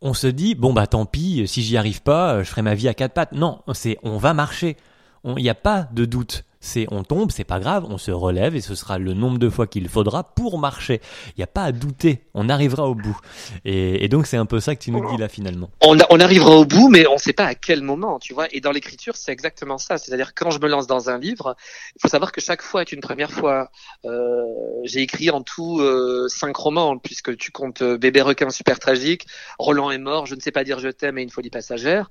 on se dit bon bah tant pis si j'y arrive pas je ferai ma vie à quatre pattes. Non, c'est on va marcher. Il n'y a pas de doute c'est on tombe, c'est pas grave, on se relève et ce sera le nombre de fois qu'il faudra pour marcher. Il n'y a pas à douter, on arrivera au bout. Et, donc c'est un peu ça que tu nous dis là finalement. On, arrivera au bout, mais on ne sait pas à quel moment, tu vois. Et dans l'écriture, c'est exactement ça. C'est-à-dire quand je me lance dans un livre, il faut savoir que chaque fois est une première fois. Euh, j'ai écrit en tout euh, cinq romans, puisque tu comptes euh, Bébé requin super tragique, Roland est mort, Je ne sais pas dire je t'aime et Une folie passagère.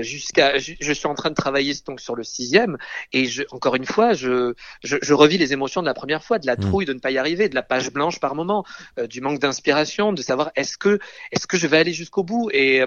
Jusqu'à, je, suis en train de travailler donc sur le sixième et encore une fois, je, je, revis les émotions de la première fois, de la mm. trouille de ne pas y arriver, de la page blanche par moment, euh, du manque d'inspiration, de savoir est-ce que est-ce que je vais aller jusqu'au bout. Et euh,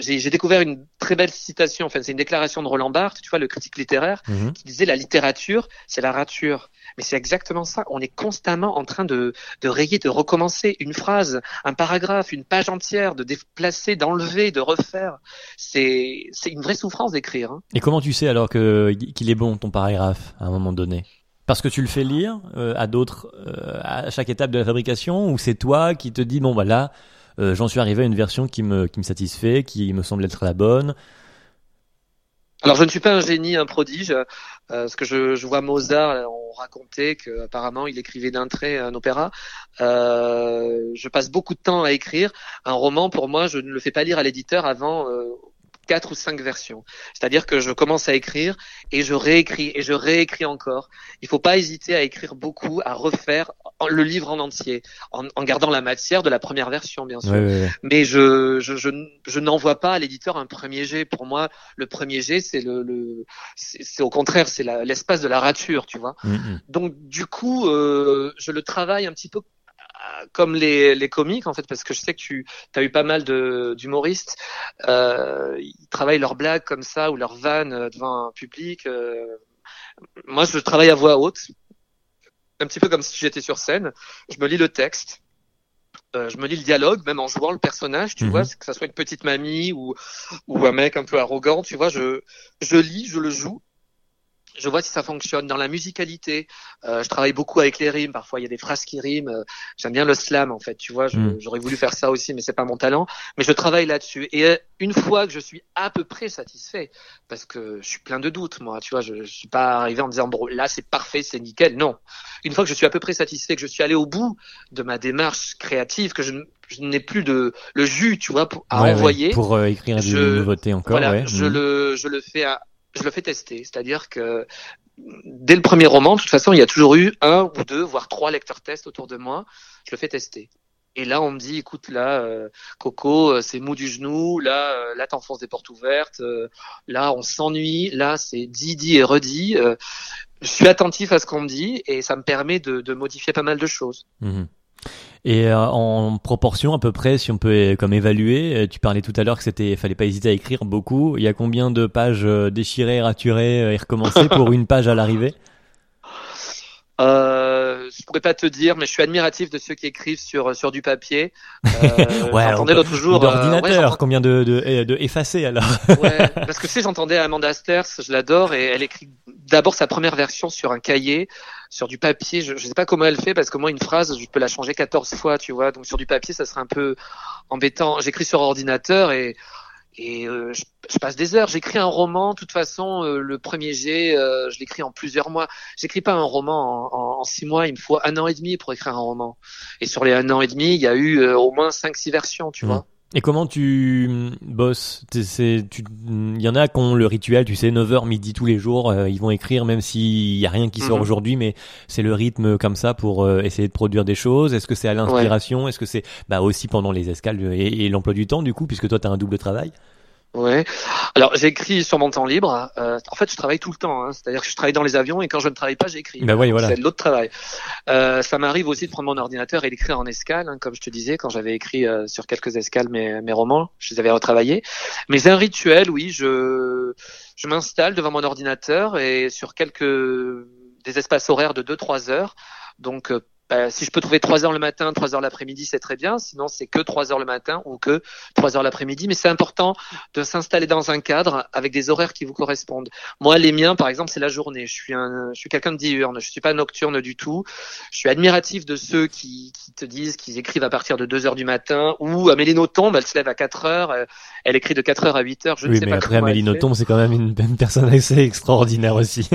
j'ai découvert une très belle citation. Enfin, c'est une déclaration de Roland Barthes, tu vois, le critique littéraire, mm-hmm. qui disait la littérature, c'est la rature. Mais c'est exactement ça. On est constamment en train de, de rayer, de recommencer une phrase, un paragraphe, une page entière, de déplacer, d'enlever, de refaire. C'est une vraie souffrance d'écrire. Hein. Et comment tu sais alors qu'il est bon ton paragraphe à un moment donné? Parce que tu le fais lire euh, à d'autres euh, à chaque étape de la fabrication ou c'est toi qui te dis bon voilà euh, j'en suis arrivé à une version qui me qui me satisfait qui me semble être la bonne alors je ne suis pas un génie, un prodige, parce que je, vois Mozart, on racontait qu'apparemment il écrivait d'un trait un opéra. Euh, je passe beaucoup de temps à écrire. Un roman, pour moi, je ne le fais pas lire à l'éditeur avant quatre ou cinq versions. C'est-à-dire que je commence à écrire et je réécris et je réécris encore. Il faut pas hésiter à écrire beaucoup, à refaire le livre en entier, en, gardant la matière de la première version, bien sûr. Mais je, je, je, je n'envoie pas à l'éditeur un premier jet. Pour moi, le premier jet, c'est le, le c'est au contraire, c'est l'espace de la rature, tu vois. Mm, mm. Donc du coup, euh, je le travaille un petit peu comme les, les comiques en fait parce que je sais que tu as eu pas mal de d'humoristes euh, ils travaillent leurs blagues comme ça ou leurs vannes euh, devant un public euh. moi je travaille à voix haute un petit peu comme si j'étais sur scène je me lis le texte euh, je me lis le dialogue, même en jouant le personnage, tu mhm. vois, que ça soit une petite mamie ou, ou un mec un peu arrogant, tu vois, je, je lis, je le joue, je vois si ça fonctionne dans la musicalité. Euh, je travaille beaucoup avec les rimes. Parfois, il y a des phrases qui riment. Euh, j'aime bien le slam, en fait. Tu vois, hmm. j'aurais voulu faire ça aussi, mais c'est pas mon talent. Mais je travaille là-dessus. Et euh, une fois que je suis à peu près satisfait, parce que je suis plein de doutes, moi. Tu vois, je, je suis pas arrivé en disant bon, là c'est parfait, c'est nickel. Non. Une fois que je suis à peu près satisfait, que je suis allé au bout de ma démarche créative, que je, n'ai plus de le jus, tu vois, à envoyer pour écrire des nouveautés encore. Voilà, je hmm. le je le fais à je le fais tester. C'est-à-dire que dès le premier roman, de toute façon, il y a toujours eu un ou deux, voire trois lecteurs tests autour de moi. Je le fais tester. Et là, on me dit, écoute, là, euh, Coco, euh, c'est mou du genou. Là, euh, là, t'enfonces des portes ouvertes. là, on s'ennuie. Là, c'est dit, dit et redit. je suis attentif à ce qu'on me dit et ça me permet de, de modifier pas mal de choses. Mmh. Et euh, en proportion à peu près, si on peut euh, comme évaluer, euh, tu parlais tout à l'heure que c'était, fallait pas hésiter à écrire beaucoup. Il y a combien de pages déchirées, raturées et recommencées pour une page à l'arrivée? Je pourrais pas te dire, mais je suis admiratif de ceux qui écrivent sur sur du papier. Euh, ouais, j'entendais l'autre jour. D'ordinateur, combien de, de, de effacer alors Ouais, parce que tu sais, j'entendais Amanda Sters, je l'adore, et elle écrit d'abord sa première version sur un cahier sur du papier, je, je sais pas comment elle fait parce que moi une phrase, je peux la changer 14 fois, tu vois. Donc sur du papier, ça serait un peu embêtant. J'écris sur ordinateur et et euh, je, passe des heures. J'écris un roman. De toute façon, euh, le premier jet, euh, je l'écris en plusieurs mois. J'écris pas un roman en, en, six mois. Il me faut un an et demi pour écrire un roman. Et sur les un an et demi, il y a eu au moins cinq, six versions, tu mmh. vois. Et comment tu bosses? Il y en a qui ont le rituel, tu sais, 9h, midi tous les jours, euh, ils vont écrire même s'il y a rien qui sort mhm. aujourd'hui, mais c'est le rythme comme ça pour euh, essayer de produire des choses. Est-ce que c'est à l'inspiration? Est-ce que c'est bah, aussi pendant les escales et, et l'emploi du temps, du coup, puisque toi, tu as un double travail? Ouais. Alors j'écris sur mon temps libre. Euh, en fait, je travaille tout le temps. Hein. C'est-à-dire que je travaille dans les avions et quand je ne travaille pas, j'écris. Ben oui, voilà. C'est l'autre travail. Euh, ça m'arrive aussi de prendre mon ordinateur et d'écrire en escale, hein, comme je te disais, quand j'avais écrit euh, sur quelques escales mes, mes romans, je les avais retravaillés. Mais c'est un rituel, oui. Je je m'installe devant mon ordinateur et sur quelques des espaces horaires de 2-3 heures, Donc euh, si je peux trouver 3 heures le matin, 3 heures l'après-midi, c'est très bien. Sinon, c'est que 3 heures le matin ou que 3 heures l'après-midi. Mais c'est important de s'installer dans un cadre avec des horaires qui vous correspondent. Moi, les miens, par exemple, c'est la journée. Je suis un, je suis quelqu'un de diurne. Je suis pas nocturne du tout. Je suis admiratif de ceux qui, qui te disent qu'ils écrivent à partir de 2 heures du matin ou Amélie Nothomb, elle se lève à 4 heures. Elle écrit de 4 heures à 8 heures. Je oui, ne sais mais pas après, Amélie. Nothomb, c'est quand même une, une personne assez extraordinaire aussi.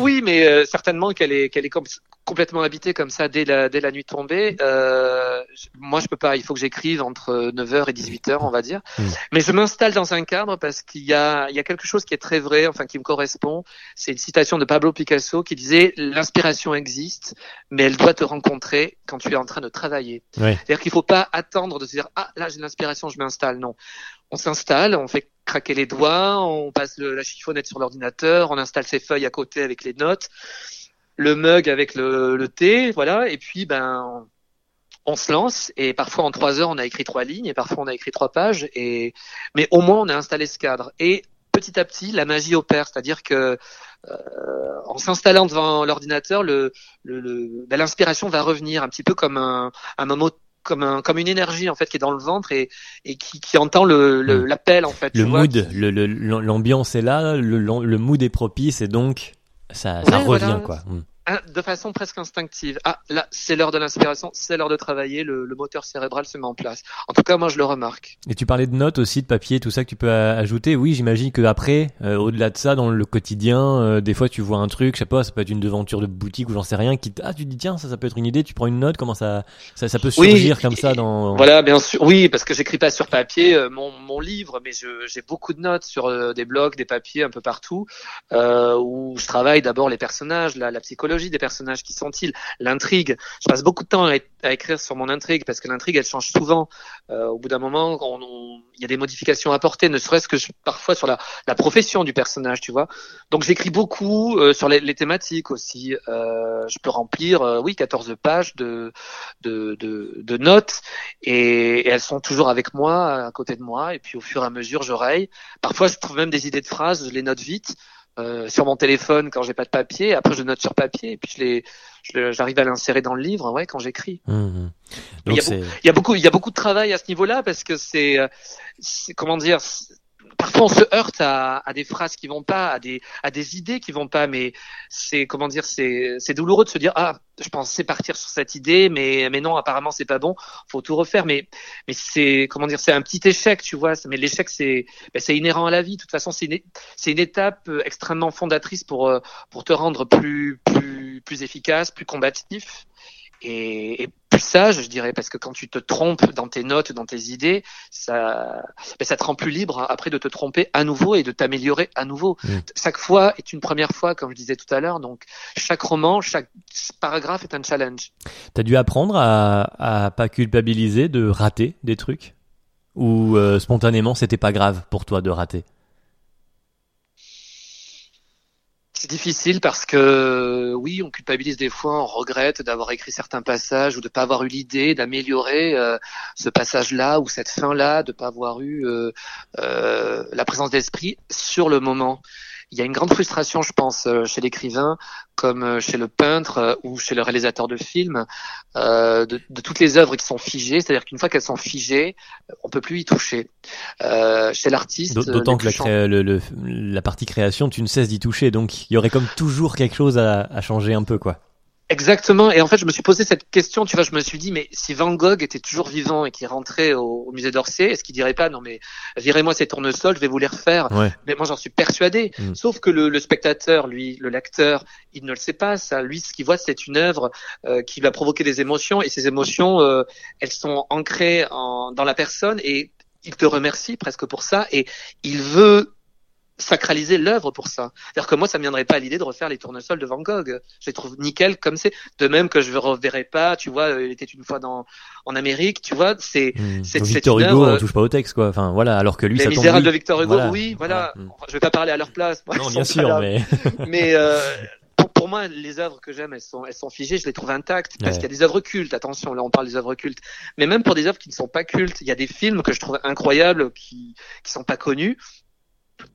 Oui, mais euh, certainement qu'elle est, qu'elle est com- complètement habitée comme ça dès la, dès la nuit tombée. Euh, moi, je peux pas. Il faut que j'écrive entre 9h et 18h, on va dire. Mm. Mais je m'installe dans un cadre parce qu'il y a, il y a quelque chose qui est très vrai, enfin qui me correspond. C'est une citation de Pablo Picasso qui disait l'inspiration existe, mais elle doit te rencontrer quand tu es en train de travailler. C'est-à-dire qu'il faut pas attendre de se dire ah là j'ai l'inspiration, je m'installe. Non, on s'installe, on fait craquer les doigts, on passe le- la chiffonnette sur l'ordinateur, on installe ses feuilles à côté avec les notes, le mug avec le, le thé, voilà, et puis ben on se lance. Et parfois en trois heures on a écrit trois lignes. Et parfois on a écrit trois pages. Et mais au moins on a installé ce cadre. Et petit à petit la magie opère, c'est-à-dire que euh, en s'installant devant l'ordinateur, le, le, le- ben, l'inspiration va revenir un petit peu comme un, un moment comme un comme une énergie en fait qui est dans le ventre et et qui, qui entend le le- Mm. l'appel en fait le mood, le- le- l'ambiance est là, le, le mood est propice et donc ça, revient voilà. quoi. Mm. Ah, de façon presque instinctive. Ah, là, c'est l'heure de l'inspiration, c'est l'heure de travailler, le, le moteur cérébral se met en place. En tout cas, moi, je le remarque. Et tu parlais de notes aussi, de papier, tout ça que tu peux ajouter. Oui, j'imagine que après, euh, au-delà de ça, dans le quotidien, euh, des fois tu vois un truc, je sais pas, ça peut être une devanture de boutique ou j'en sais rien, qui ah tu te dis tiens ça ça peut être une idée, tu prends une note, comment ça ça, ça peut Oui, surgir comme ça dans. Voilà, bien sûr. Oui, parce que j'écris pas sur papier euh, mon, mon livre, mais j'ai beaucoup de notes sur des blogs, des papiers un peu partout, où je travaille d'abord les personnages, la, la psychologie des personnages, qui sont-ils, l'intrigue. Je passe beaucoup de temps à, écrire sur mon intrigue parce que l'intrigue elle change souvent. Euh, au bout d'un moment, il y a des modifications apportées, ne serait-ce que parfois sur la, profession du personnage, tu vois. Donc j'écris beaucoup euh, sur les, thématiques aussi. Euh, je peux remplir, oui, 14 pages de notes et, et elles sont toujours avec moi, à côté de moi. Et puis au fur et à mesure, j'oreille. Parfois, je trouve même des idées de phrases, je les note vite. Euh, sur mon téléphone quand j'ai pas de papier, après je note sur papier et puis je les, j'arrive à l'insérer dans le livre, ouais, quand j'écris. Mhm. Mais il y a beaucoup, il y a beaucoup de travail à ce niveau-là parce que c'est, euh, comment dire, parfois on se heurte à, à des phrases qui vont pas, à des, à des idées qui vont pas, mais c'est, comment dire, c'est, douloureux de se dire ah, je pensais partir sur cette idée, mais, mais non, apparemment c'est pas bon, faut tout refaire, mais, mais c'est, comment dire, c'est un petit échec, tu vois, mais l'échec c'est, ben, c'est inhérent à la vie. De toute façon, c'est une, c'est une étape euh, extrêmement fondatrice pour, euh, pour te rendre plus, plus, plus efficace, plus combatif. Et, et plus sage, je dirais, parce que quand tu te trompes dans tes notes, dans tes idées, ça, ben, ça te rend plus libre hein, après de te tromper à nouveau et de t'améliorer à nouveau. Mm. Chaque fois est une première fois, comme je disais tout à l'heure. Donc chaque roman, chaque paragraphe est un challenge. T'as dû apprendre à, à pas culpabiliser de rater des trucs? Ou euh, spontanément c'était pas grave pour toi de rater? C'est difficile parce que oui, on culpabilise des fois, on regrette d'avoir écrit certains passages ou de pas avoir eu l'idée d'améliorer euh, ce passage-là ou cette fin-là, de pas avoir eu euh, euh, la présence d'esprit sur le moment. Il y a une grande frustration, je pense, euh, chez l'écrivain, comme euh, chez le peintre euh, ou chez le réalisateur de films, euh, de, de toutes les œuvres qui sont figées. C'est-à-dire qu'une fois qu'elles sont figées, on peut plus y toucher. Euh, chez l'artiste, D'aut- D'autant que la, le- le- la partie création, tu ne cesses d'y toucher, donc il y aurait comme toujours quelque chose à, à changer un peu, quoi. Exactement. Et en fait, je me suis posé cette question. Tu vois, je me suis dit, mais si Van Gogh était toujours vivant et qu'il rentrait au, au musée d'Orsay, est-ce qu'il dirait pas, non mais virez-moi ces tournesols, je vais vous les refaire. Ouais. Mais moi, j'en suis persuadé. Mm. Sauf que le, le spectateur, lui, le lecteur, il ne le sait pas. Ça, lui, ce qu'il voit, c'est une œuvre euh, qui va provoquer des émotions, et ces émotions, euh, elles sont ancrées en, dans la personne, et il te remercie presque pour ça, et il veut sacraliser l'œuvre pour ça. C'est-à-dire que moi, ça me viendrait pas à l'idée de refaire les tournesols de Van Gogh. Je les trouve nickel comme c'est. De même que je ne reverrai pas, tu vois, il était une fois dans en Amérique, tu vois, c'est Hmm. c'est- Victor Hugo, œuvre- on touche pas au texte, quoi. Enfin, voilà, alors que lui, Les ça tombe. Misérables de Victor Hugo, Voilà. oui, voilà. Voilà. Enfin, je vais pas parler à leur place. moi, Non, bien sûr, là. mais Mais euh, pour, pour moi, les œuvres que j'aime, elles sont, elles sont figées, je les trouve intactes. Parce Ouais. qu'il y a des œuvres cultes, attention, là on parle des œuvres cultes. Mais même pour des œuvres qui ne sont pas cultes, il y a des films que je trouve incroyables, qui qui sont pas connus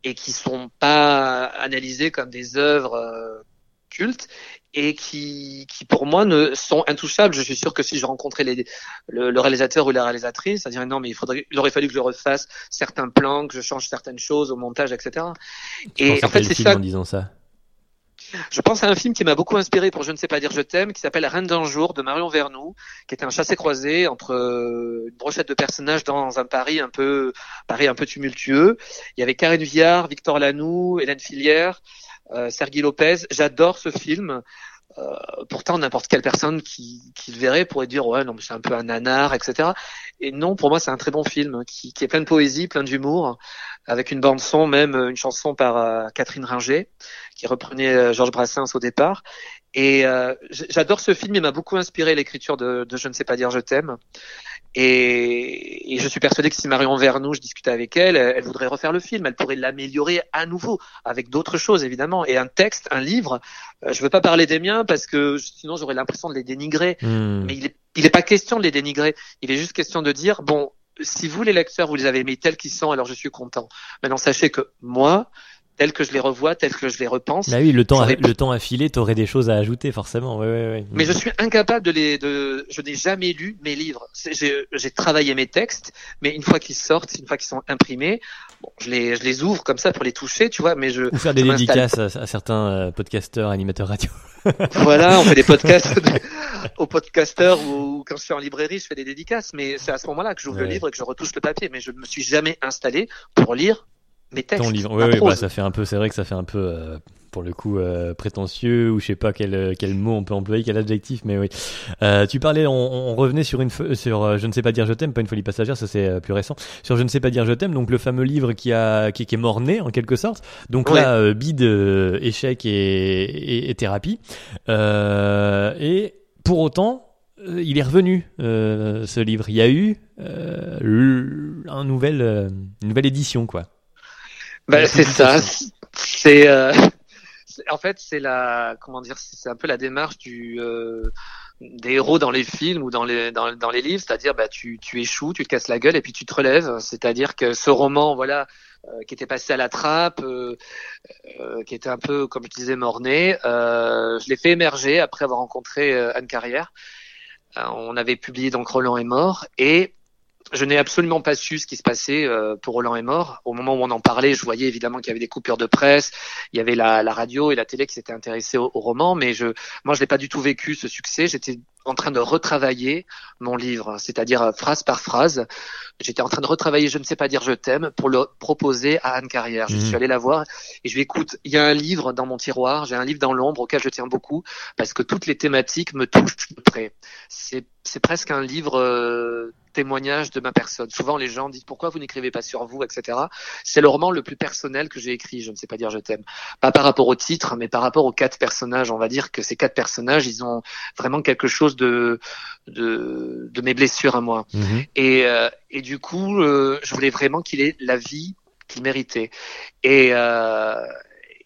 et qui sont pas analysés comme des œuvres euh, cultes et qui, qui pour moi ne sont intouchables. Je suis sûr que si je rencontrais les, le, réalisateur ou la réalisatrice, ça dirait non mais il faudrait, il aurait fallu que je refasse certains plans, que je change certaines choses au montage, etc. et en fait c'est ça. En disant ça. Je pense à un film qui m'a beaucoup inspiré pour Je ne sais pas dire je t'aime, qui s'appelle Reine d'un jour de Marion Vernou, qui était un chassé-croisé entre euh, une brochette de personnages dans un Paris un peu Paris un peu tumultueux. Il y avait Karine Viard, Victor Lanoux, Hélène Filière, euh, Sergi Lopez. J'adore ce film. Euh, pourtant, n'importe quelle personne qui, qui, le verrait pourrait dire ouais non mais c'est un peu un nanar, etc. Et non, pour moi c'est un très bon film qui, qui est plein de poésie, plein d'humour, avec une bande son, même une chanson par euh, Catherine Ringer qui reprenait Georges Brassens au départ. Et j'adore ce film, il m'a beaucoup inspiré l'écriture de, de, Je ne sais pas dire je t'aime. Et, et, je suis persuadé que si Marion Vernou, je discutais avec elle, elle voudrait refaire le film. Elle pourrait l'améliorer à nouveau avec d'autres choses évidemment. Et un texte, un livre, euh, je veux pas parler des miens parce que sinon j'aurais l'impression de les dénigrer. Hmm. Mais il est, il est pas question de les dénigrer. Il est juste question de dire bon, si vous les lecteurs vous les avez mis tels qu'ils sont, alors je suis content. Maintenant sachez que moi, tel que je les revois, tel que je les repense. Bah oui, le temps, a, le temps a filé, t'aurais des choses à ajouter forcément. Ouais, ouais, ouais. Mais je suis incapable de les, de, je n'ai jamais lu mes livres. J'ai travaillé mes textes, mais une fois qu'ils sortent, une fois qu'ils sont imprimés, bon, je les, je les ouvre comme ça pour les toucher, tu vois. Mais je ou faire des dédicaces à, certains euh, podcasteurs, animateurs radio. voilà, on fait des podcasts aux podcasteurs ou quand je suis en librairie, je fais des dédicaces. Mais c'est à ce moment-là que j'ouvre le livre et que je retouche le papier. Mais je ne me suis jamais installé pour lire mes textes. Ton livre, oui, oui bah, ça fait un peu, c'est vrai que ça fait un peu, euh, pour le coup, euh, prétentieux ou je sais pas quel quel mot on peut employer, quel adjectif, mais oui. Euh, tu parlais, on, on, revenait sur une, sur euh, je ne sais pas dire je t'aime, pas une folie passagère, ça c'est plus récent. Sur je ne sais pas dire je t'aime, donc le fameux livre qui a qui, qui est mort né en quelque sorte. Donc là, bide, échec et, et, thérapie. et pour autant, il est revenu ce livre. Il y a eu un nouvel, une nouvelle édition quoi. Bah, c'est ça. C'est euh, en fait c'est la comment dire c'est un peu la démarche du euh, des héros dans les films ou dans les dans, dans les livres, c'est-à-dire bah tu tu échoues, tu te casses la gueule et puis tu te relèves. C'est-à-dire que ce roman voilà euh, qui était passé à la trappe, euh, euh, qui était un peu comme je disais morné, je l'ai fait émerger après avoir rencontré Anne Carrière. on avait publié donc Roland est mort et je n'ai absolument pas su ce qui se passait euh, pour Roland est mort. Au moment où on en parlait, je voyais évidemment qu'il y avait des coupures de presse, il y avait la, la radio et la télé qui s'étaient intéressés au, roman, mais je, moi, je n'ai pas du tout vécu ce succès. J'étais en train de retravailler mon livre, c'est-à-dire euh, phrase par phrase. J'étais en train de retravailler Je ne sais pas dire je t'aime pour le proposer à Anne Carrière. Je mmh. suis allé la voir et je lui écoute, il y a un livre dans mon tiroir, j'ai un livre dans l'ombre auquel je tiens beaucoup parce que toutes les thématiques me touchent de près. C'est c'est presque un livre euh, témoignage de ma personne. Souvent, les gens disent pourquoi vous n'écrivez pas sur vous, etc. C'est le roman le plus personnel que j'ai écrit. Je ne sais pas dire je t'aime. Pas par rapport au titre, mais par rapport aux quatre personnages. On va dire que ces quatre personnages, ils ont vraiment quelque chose de de, de mes blessures à moi. Mhm. Et euh, et du coup, euh, je voulais vraiment qu'il ait la vie qu'il méritait. Et,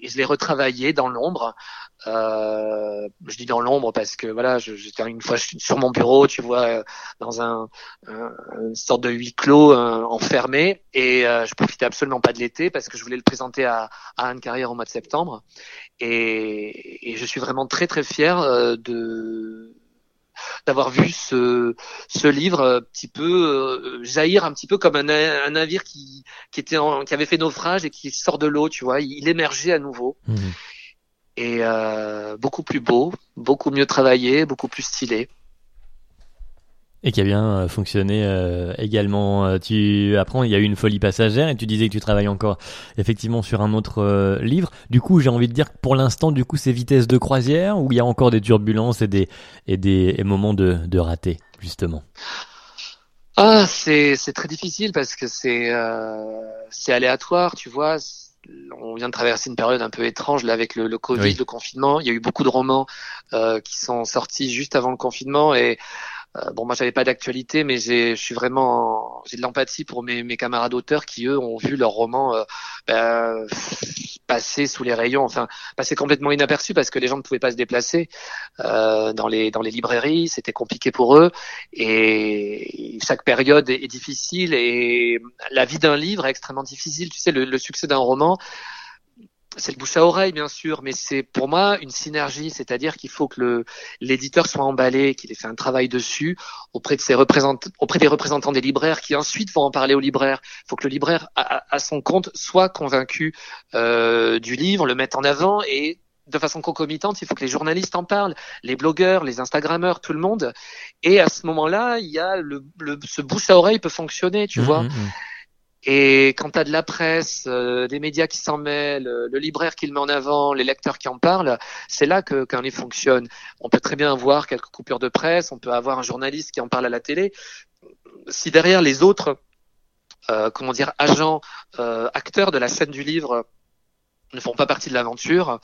et je l'ai retravaillé dans l'ombre. Euh, je dis dans l'ombre parce que voilà, j'étais une fois sur mon bureau, tu vois, euh, dans un, une sorte de huis clos euh, enfermé, et euh, je profitais absolument pas de l'été parce que je voulais le présenter à, à Anne Carrière au mois de septembre, et, et je suis vraiment très très fier de d'avoir vu ce, ce livre un petit peu jaillir un petit peu comme un, un navire qui, qui était qui avait fait naufrage et qui sort de l'eau, tu vois, il, émergeait à nouveau. Mmh et euh, beaucoup plus beau, beaucoup mieux travaillé, beaucoup plus stylé. Et qui a bien euh, fonctionné euh, également. Euh, tu apprends, il y a eu une folie passagère et tu disais que tu travailles encore effectivement sur un autre livre. Du coup, j'ai envie de dire que pour l'instant, du coup, c'est vitesse de croisière ou il y a encore des turbulences et des et des moments de, de raté justement? Ah, c'est c'est très difficile parce que c'est c'est aléatoire, tu vois on vient de traverser une période un peu étrange là avec le, Covid, le confinement. Il y a eu beaucoup de romans euh, qui sont sortis juste avant le confinement et euh, bon, moi, j'avais pas d'actualité, mais j'ai, je suis vraiment, j'ai de l'empathie pour mes, mes camarades auteurs qui eux ont vu leur roman euh, ben, passer sous les rayons, enfin passer complètement inaperçu parce que les gens ne pouvaient pas se déplacer euh, dans les dans les librairies, c'était compliqué pour eux et chaque période est, difficile et la vie d'un livre est extrêmement difficile. Tu sais, le, le succès d'un roman c'est le bouche à oreille bien sûr, mais c'est pour moi une synergie, c'est-à-dire qu'il faut que le l'éditeur soit emballé, qu'il ait fait un travail dessus auprès de ses représentants, auprès des représentants des libraires, qui ensuite vont en parler aux libraires. Il faut que le libraire à, son compte soit convaincu euh, du livre, le mette en avant et de façon concomitante, il faut que les journalistes en parlent, les blogueurs, les Instagrammeurs, tout le monde. Et à ce moment-là, il y a le, le ce bouche à oreille peut fonctionner, tu mmh, vois. Mmh, mmh. Et quand tu as de la presse, euh, des médias qui s'en mêlent, euh, le libraire qui le met en avant, les lecteurs qui en parlent, c'est là que qu'un livre fonctionne. On peut très bien avoir quelques coupures de presse, on peut avoir un journaliste qui en parle à la télé. Si derrière les autres, euh, comment dire, agents, acteurs de la scène du livre ne font pas partie de l'aventure,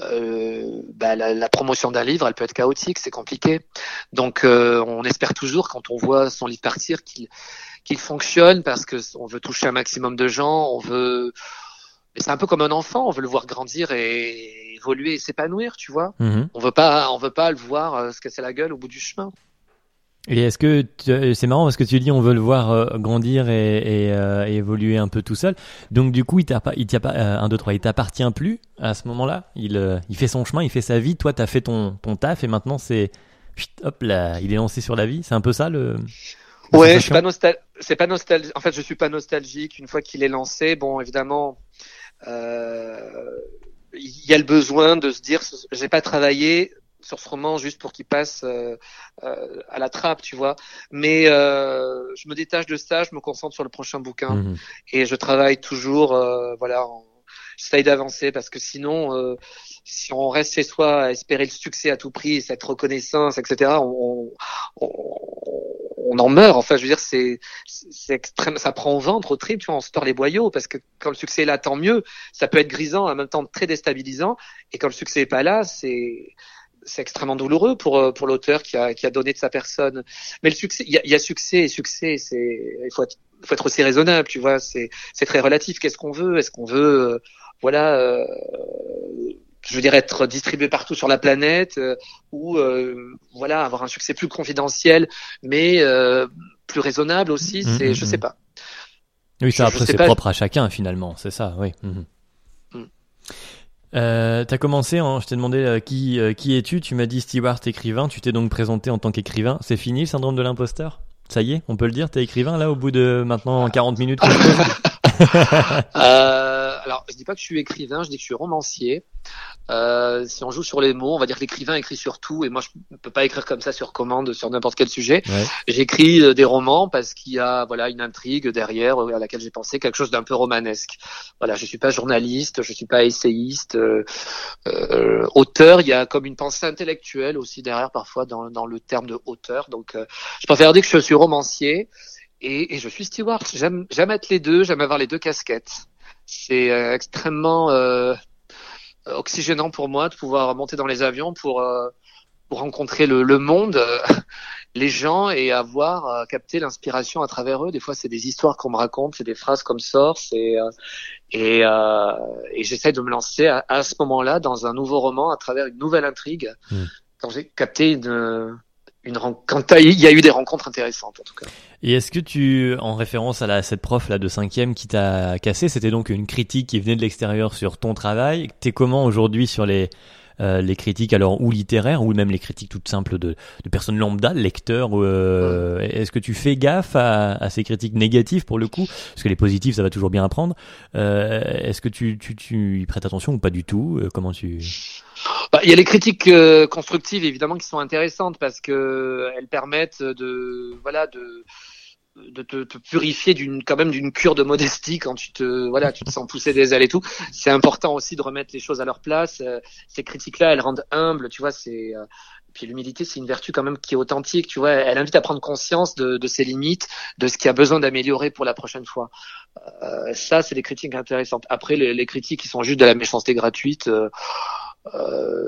euh, bah, la, la, promotion d'un livre, elle peut être chaotique, c'est compliqué. Donc, on espère toujours, quand on voit son livre partir, qu'il qu'il fonctionne parce que on veut toucher un maximum de gens, on veut c'est un peu comme un enfant, on veut le voir grandir et évoluer et s'épanouir, tu vois. Mhm. On veut pas, on veut pas le voir euh, se casser la gueule au bout du chemin. Et est-ce que euh, c'est marrant parce que tu dis on veut le voir euh, grandir et, évoluer un peu tout seul. Donc du coup, il t'a il t'a un deux trois, il t'appartient plus à ce moment-là. Il il fait son chemin, il fait sa vie. Toi, t'as fait ton ton taf et maintenant c'est hop là, il est lancé sur la vie. C'est un peu ça le. Ouais, je suis pas nostalgique. C'est pas nostalgique. En fait, je suis pas nostalgique. Une fois qu'il est lancé, bon, évidemment, euh, il y a le besoin de se dire, j'ai pas travaillé sur ce roman juste pour qu'il passe euh, euh, à la trappe, tu vois. Mais euh, je me détache de ça, je me concentre sur le prochain bouquin mhm. et je travaille toujours, euh, voilà, j'essaye d'avancer parce que sinon, euh, si on reste chez soi à espérer le succès à tout prix, cette reconnaissance, etc., on, on, on en meurt. Enfin, je veux dire, c'est extrême. Ça prend au ventre, au trip. Tu vois, on se tord les boyaux parce que quand le succès est là, tant mieux. Ça peut être grisant, en même temps très déstabilisant. Et quand le succès est pas là, c'est c'est extrêmement douloureux pour euh, pour l'auteur qui a qui a donné de sa personne. Mais le succès, il y a, y a, succès et succès. C'est il faut être, faut être aussi raisonnable. Tu vois, c'est c'est très relatif. Qu'est-ce qu'on veut? Est-ce qu'on veut euh, voilà euh, je veux dire être distribué partout sur la planète euh, ou euh, voilà avoir un succès plus confidentiel mais euh, plus raisonnable aussi mm, c'est je sais pas. Oui ça après c'est propre à chacun finalement c'est ça oui. Euh, t'as commencé, hein, je t'ai demandé qui, qui es-tu, tu m'as dit Stewart écrivain, tu t'es donc présenté en tant qu'écrivain. C'est fini le syndrome de l'imposteur? Ça y est, on peut le dire, t'es écrivain là au bout de maintenant 40 minutes euh, alors, je dis pas que je suis écrivain, je dis que je suis romancier. Euh, si on joue sur les mots, on va dire que l'écrivain écrit sur tout, et moi je ne peux pas écrire comme ça sur commande sur n'importe quel sujet. J'écris euh, des romans parce qu'il y a voilà une intrigue derrière euh, à laquelle j'ai pensé quelque chose d'un peu romanesque. Voilà, je suis pas journaliste, je suis pas essayiste, euh, euh, auteur. Il y a comme une pensée intellectuelle aussi derrière parfois dans, dans le terme de auteur. Donc, je préfère dire que je suis romancier et, et je suis steward. J'aime j'aime être les deux, j'aime avoir les deux casquettes. C'est extrêmement oxygénant pour moi de pouvoir monter dans les avions pour, euh, pour rencontrer le, le monde, euh, les gens et avoir euh, capté l'inspiration à travers eux. Des fois, c'est des histoires qu'on me raconte, c'est des phrases comme sort, c'est et, et j'essaie de me lancer à, à ce moment-là dans un nouveau roman à travers une nouvelle intrigue. Hmm. Quand j'ai capté une une il y a eu des rencontres intéressantes en tout cas. Et est-ce que tu, en référence à la, cette prof là de cinquième qui t'a cassé, c'était donc une critique qui venait de l'extérieur sur ton travail? T'es comment aujourd'hui sur les euh, les critiques alors ou littéraires ou même les critiques toutes simples de, de personnes lambda, lecteurs. Euh, Est-ce que tu fais gaffe à, à, ces critiques négatives pour le coup? Parce que les positives, ça va toujours bien apprendre. Euh, Est-ce que tu, tu, tu y prêtes attention ou pas du tout? Euh, Comment tu bah, il y a les critiques euh, constructives évidemment qui sont intéressantes parce que elles permettent de voilà de de te, te purifier d'une quand même d'une cure de modestie quand tu te voilà tu te sens pousser des ailes et tout. C'est important aussi de remettre les choses à leur place. Euh, ces critiques là elles rendent humble tu vois c'est euh, puis l'humilité c'est une vertu quand même qui est authentique tu vois. Elle invite à prendre conscience de, de ses limites de ce qui a besoin d'améliorer pour la prochaine fois. Euh, ça c'est des critiques intéressantes. Après les, les, critiques qui sont juste de la méchanceté gratuite euh,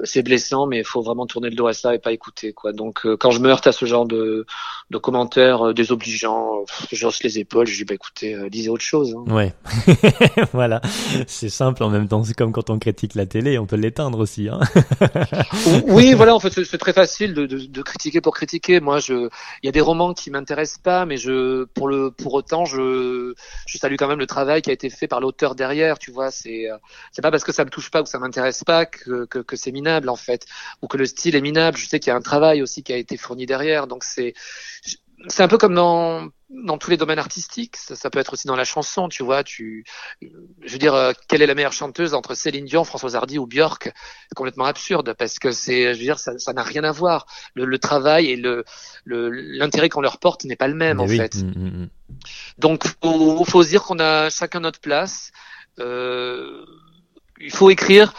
c'est blessant, mais il faut vraiment tourner le dos à ça et pas écouter. quoi. Donc euh, quand je me heurte à ce genre de, de commentaires euh, désobligeants, je hausse les épaules, je dis bah écoutez, lisez autre chose. Hein. Ouais, voilà, c'est simple en même temps. C'est comme quand on critique la télé, on peut l'éteindre aussi. Hein. oui, voilà, en fait c'est très facile de, de, de, critiquer pour critiquer. Moi, je, il y a des romans qui m'intéressent pas, mais je, pour le, pour autant, je, je salue quand même le travail qui a été fait par l'auteur derrière. Tu vois, c'est, c'est pas parce que ça me touche pas ou que ça m'intéresse pas que que, que c'est minable en fait, ou que le style est minable. Je sais qu'il y a un travail aussi qui a été fourni derrière, donc c'est c'est un peu comme dans dans tous les domaines artistiques. Ça, ça, peut être aussi dans la chanson, tu vois. Tu, je veux dire, euh, quelle est la meilleure chanteuse entre Céline Dion, Françoise Hardy ou Björk? C'est complètement absurde parce que c'est, je veux dire, ça n'a rien à voir. Le, le, travail et le l'intérêt qu'on leur porte n'est pas le même en fait. Mm, mm, mm. Donc, faut, faut se dire qu'on a chacun notre place. Euh, il faut écrire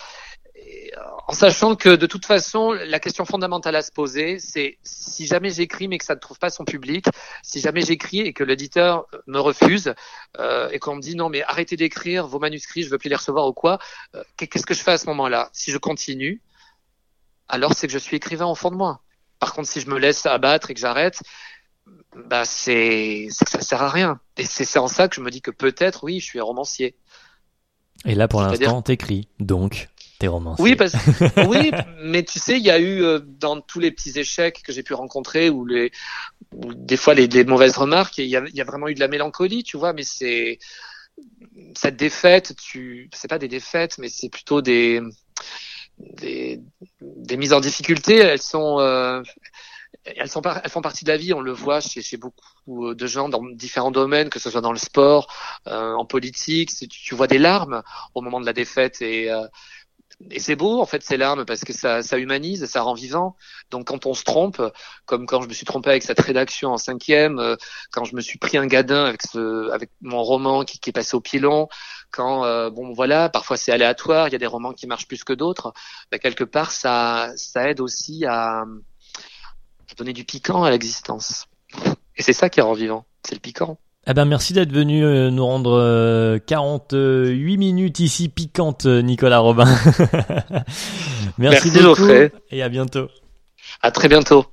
en sachant que de toute façon, la question fondamentale à se poser, c'est si jamais j'écris mais que ça ne trouve pas son public, si jamais j'écris et que l'éditeur me refuse euh, et qu'on me dit non mais arrêtez d'écrire vos manuscrits, je veux plus les recevoir ou quoi, euh, qu'est-ce que je fais à ce moment-là? Si je continue, alors c'est que je suis écrivain au fond de moi. Par contre, si je me laisse abattre et que j'arrête, bah c'est que ça sert à rien. Et c'est en ça que je me dis que peut-être oui, je suis un romancier. Et là, pour l'instant, t'écris, donc. Oui, parce oui, mais tu sais, il y a eu euh, dans tous les petits échecs que j'ai pu rencontrer ou les ou des fois les, les mauvaises remarques, il y a, y a, vraiment eu de la mélancolie, tu vois. Mais c'est cette défaite, tu, c'est pas des défaites, mais c'est plutôt des des, des mises en difficulté. Elles sont euh, elles, sont elles font partie de la vie, on le voit chez, chez beaucoup de gens dans différents domaines, que ce soit dans le sport, euh, en politique. Tu, tu, vois des larmes au moment de la défaite et euh, et c'est beau en fait ces larmes parce que ça, ça humanise, ça rend vivant. Donc quand on se trompe, comme quand je me suis trompé avec cette rédaction en cinquième, euh, quand je me suis pris un gadin avec ce, avec mon roman qui, qui est passé au pilon, quand euh, bon voilà, parfois c'est aléatoire, il y a des romans qui marchent plus que d'autres. Bah, quelque part ça, ça aide aussi à, à donner du piquant à l'existence. Et c'est ça qui rend vivant, c'est le piquant. Eh ben merci d'être venu euh, nous rendre 48 euh, minutes ici piquantes, Nicolas Robin. merci, merci beaucoup et à bientôt. À très bientôt.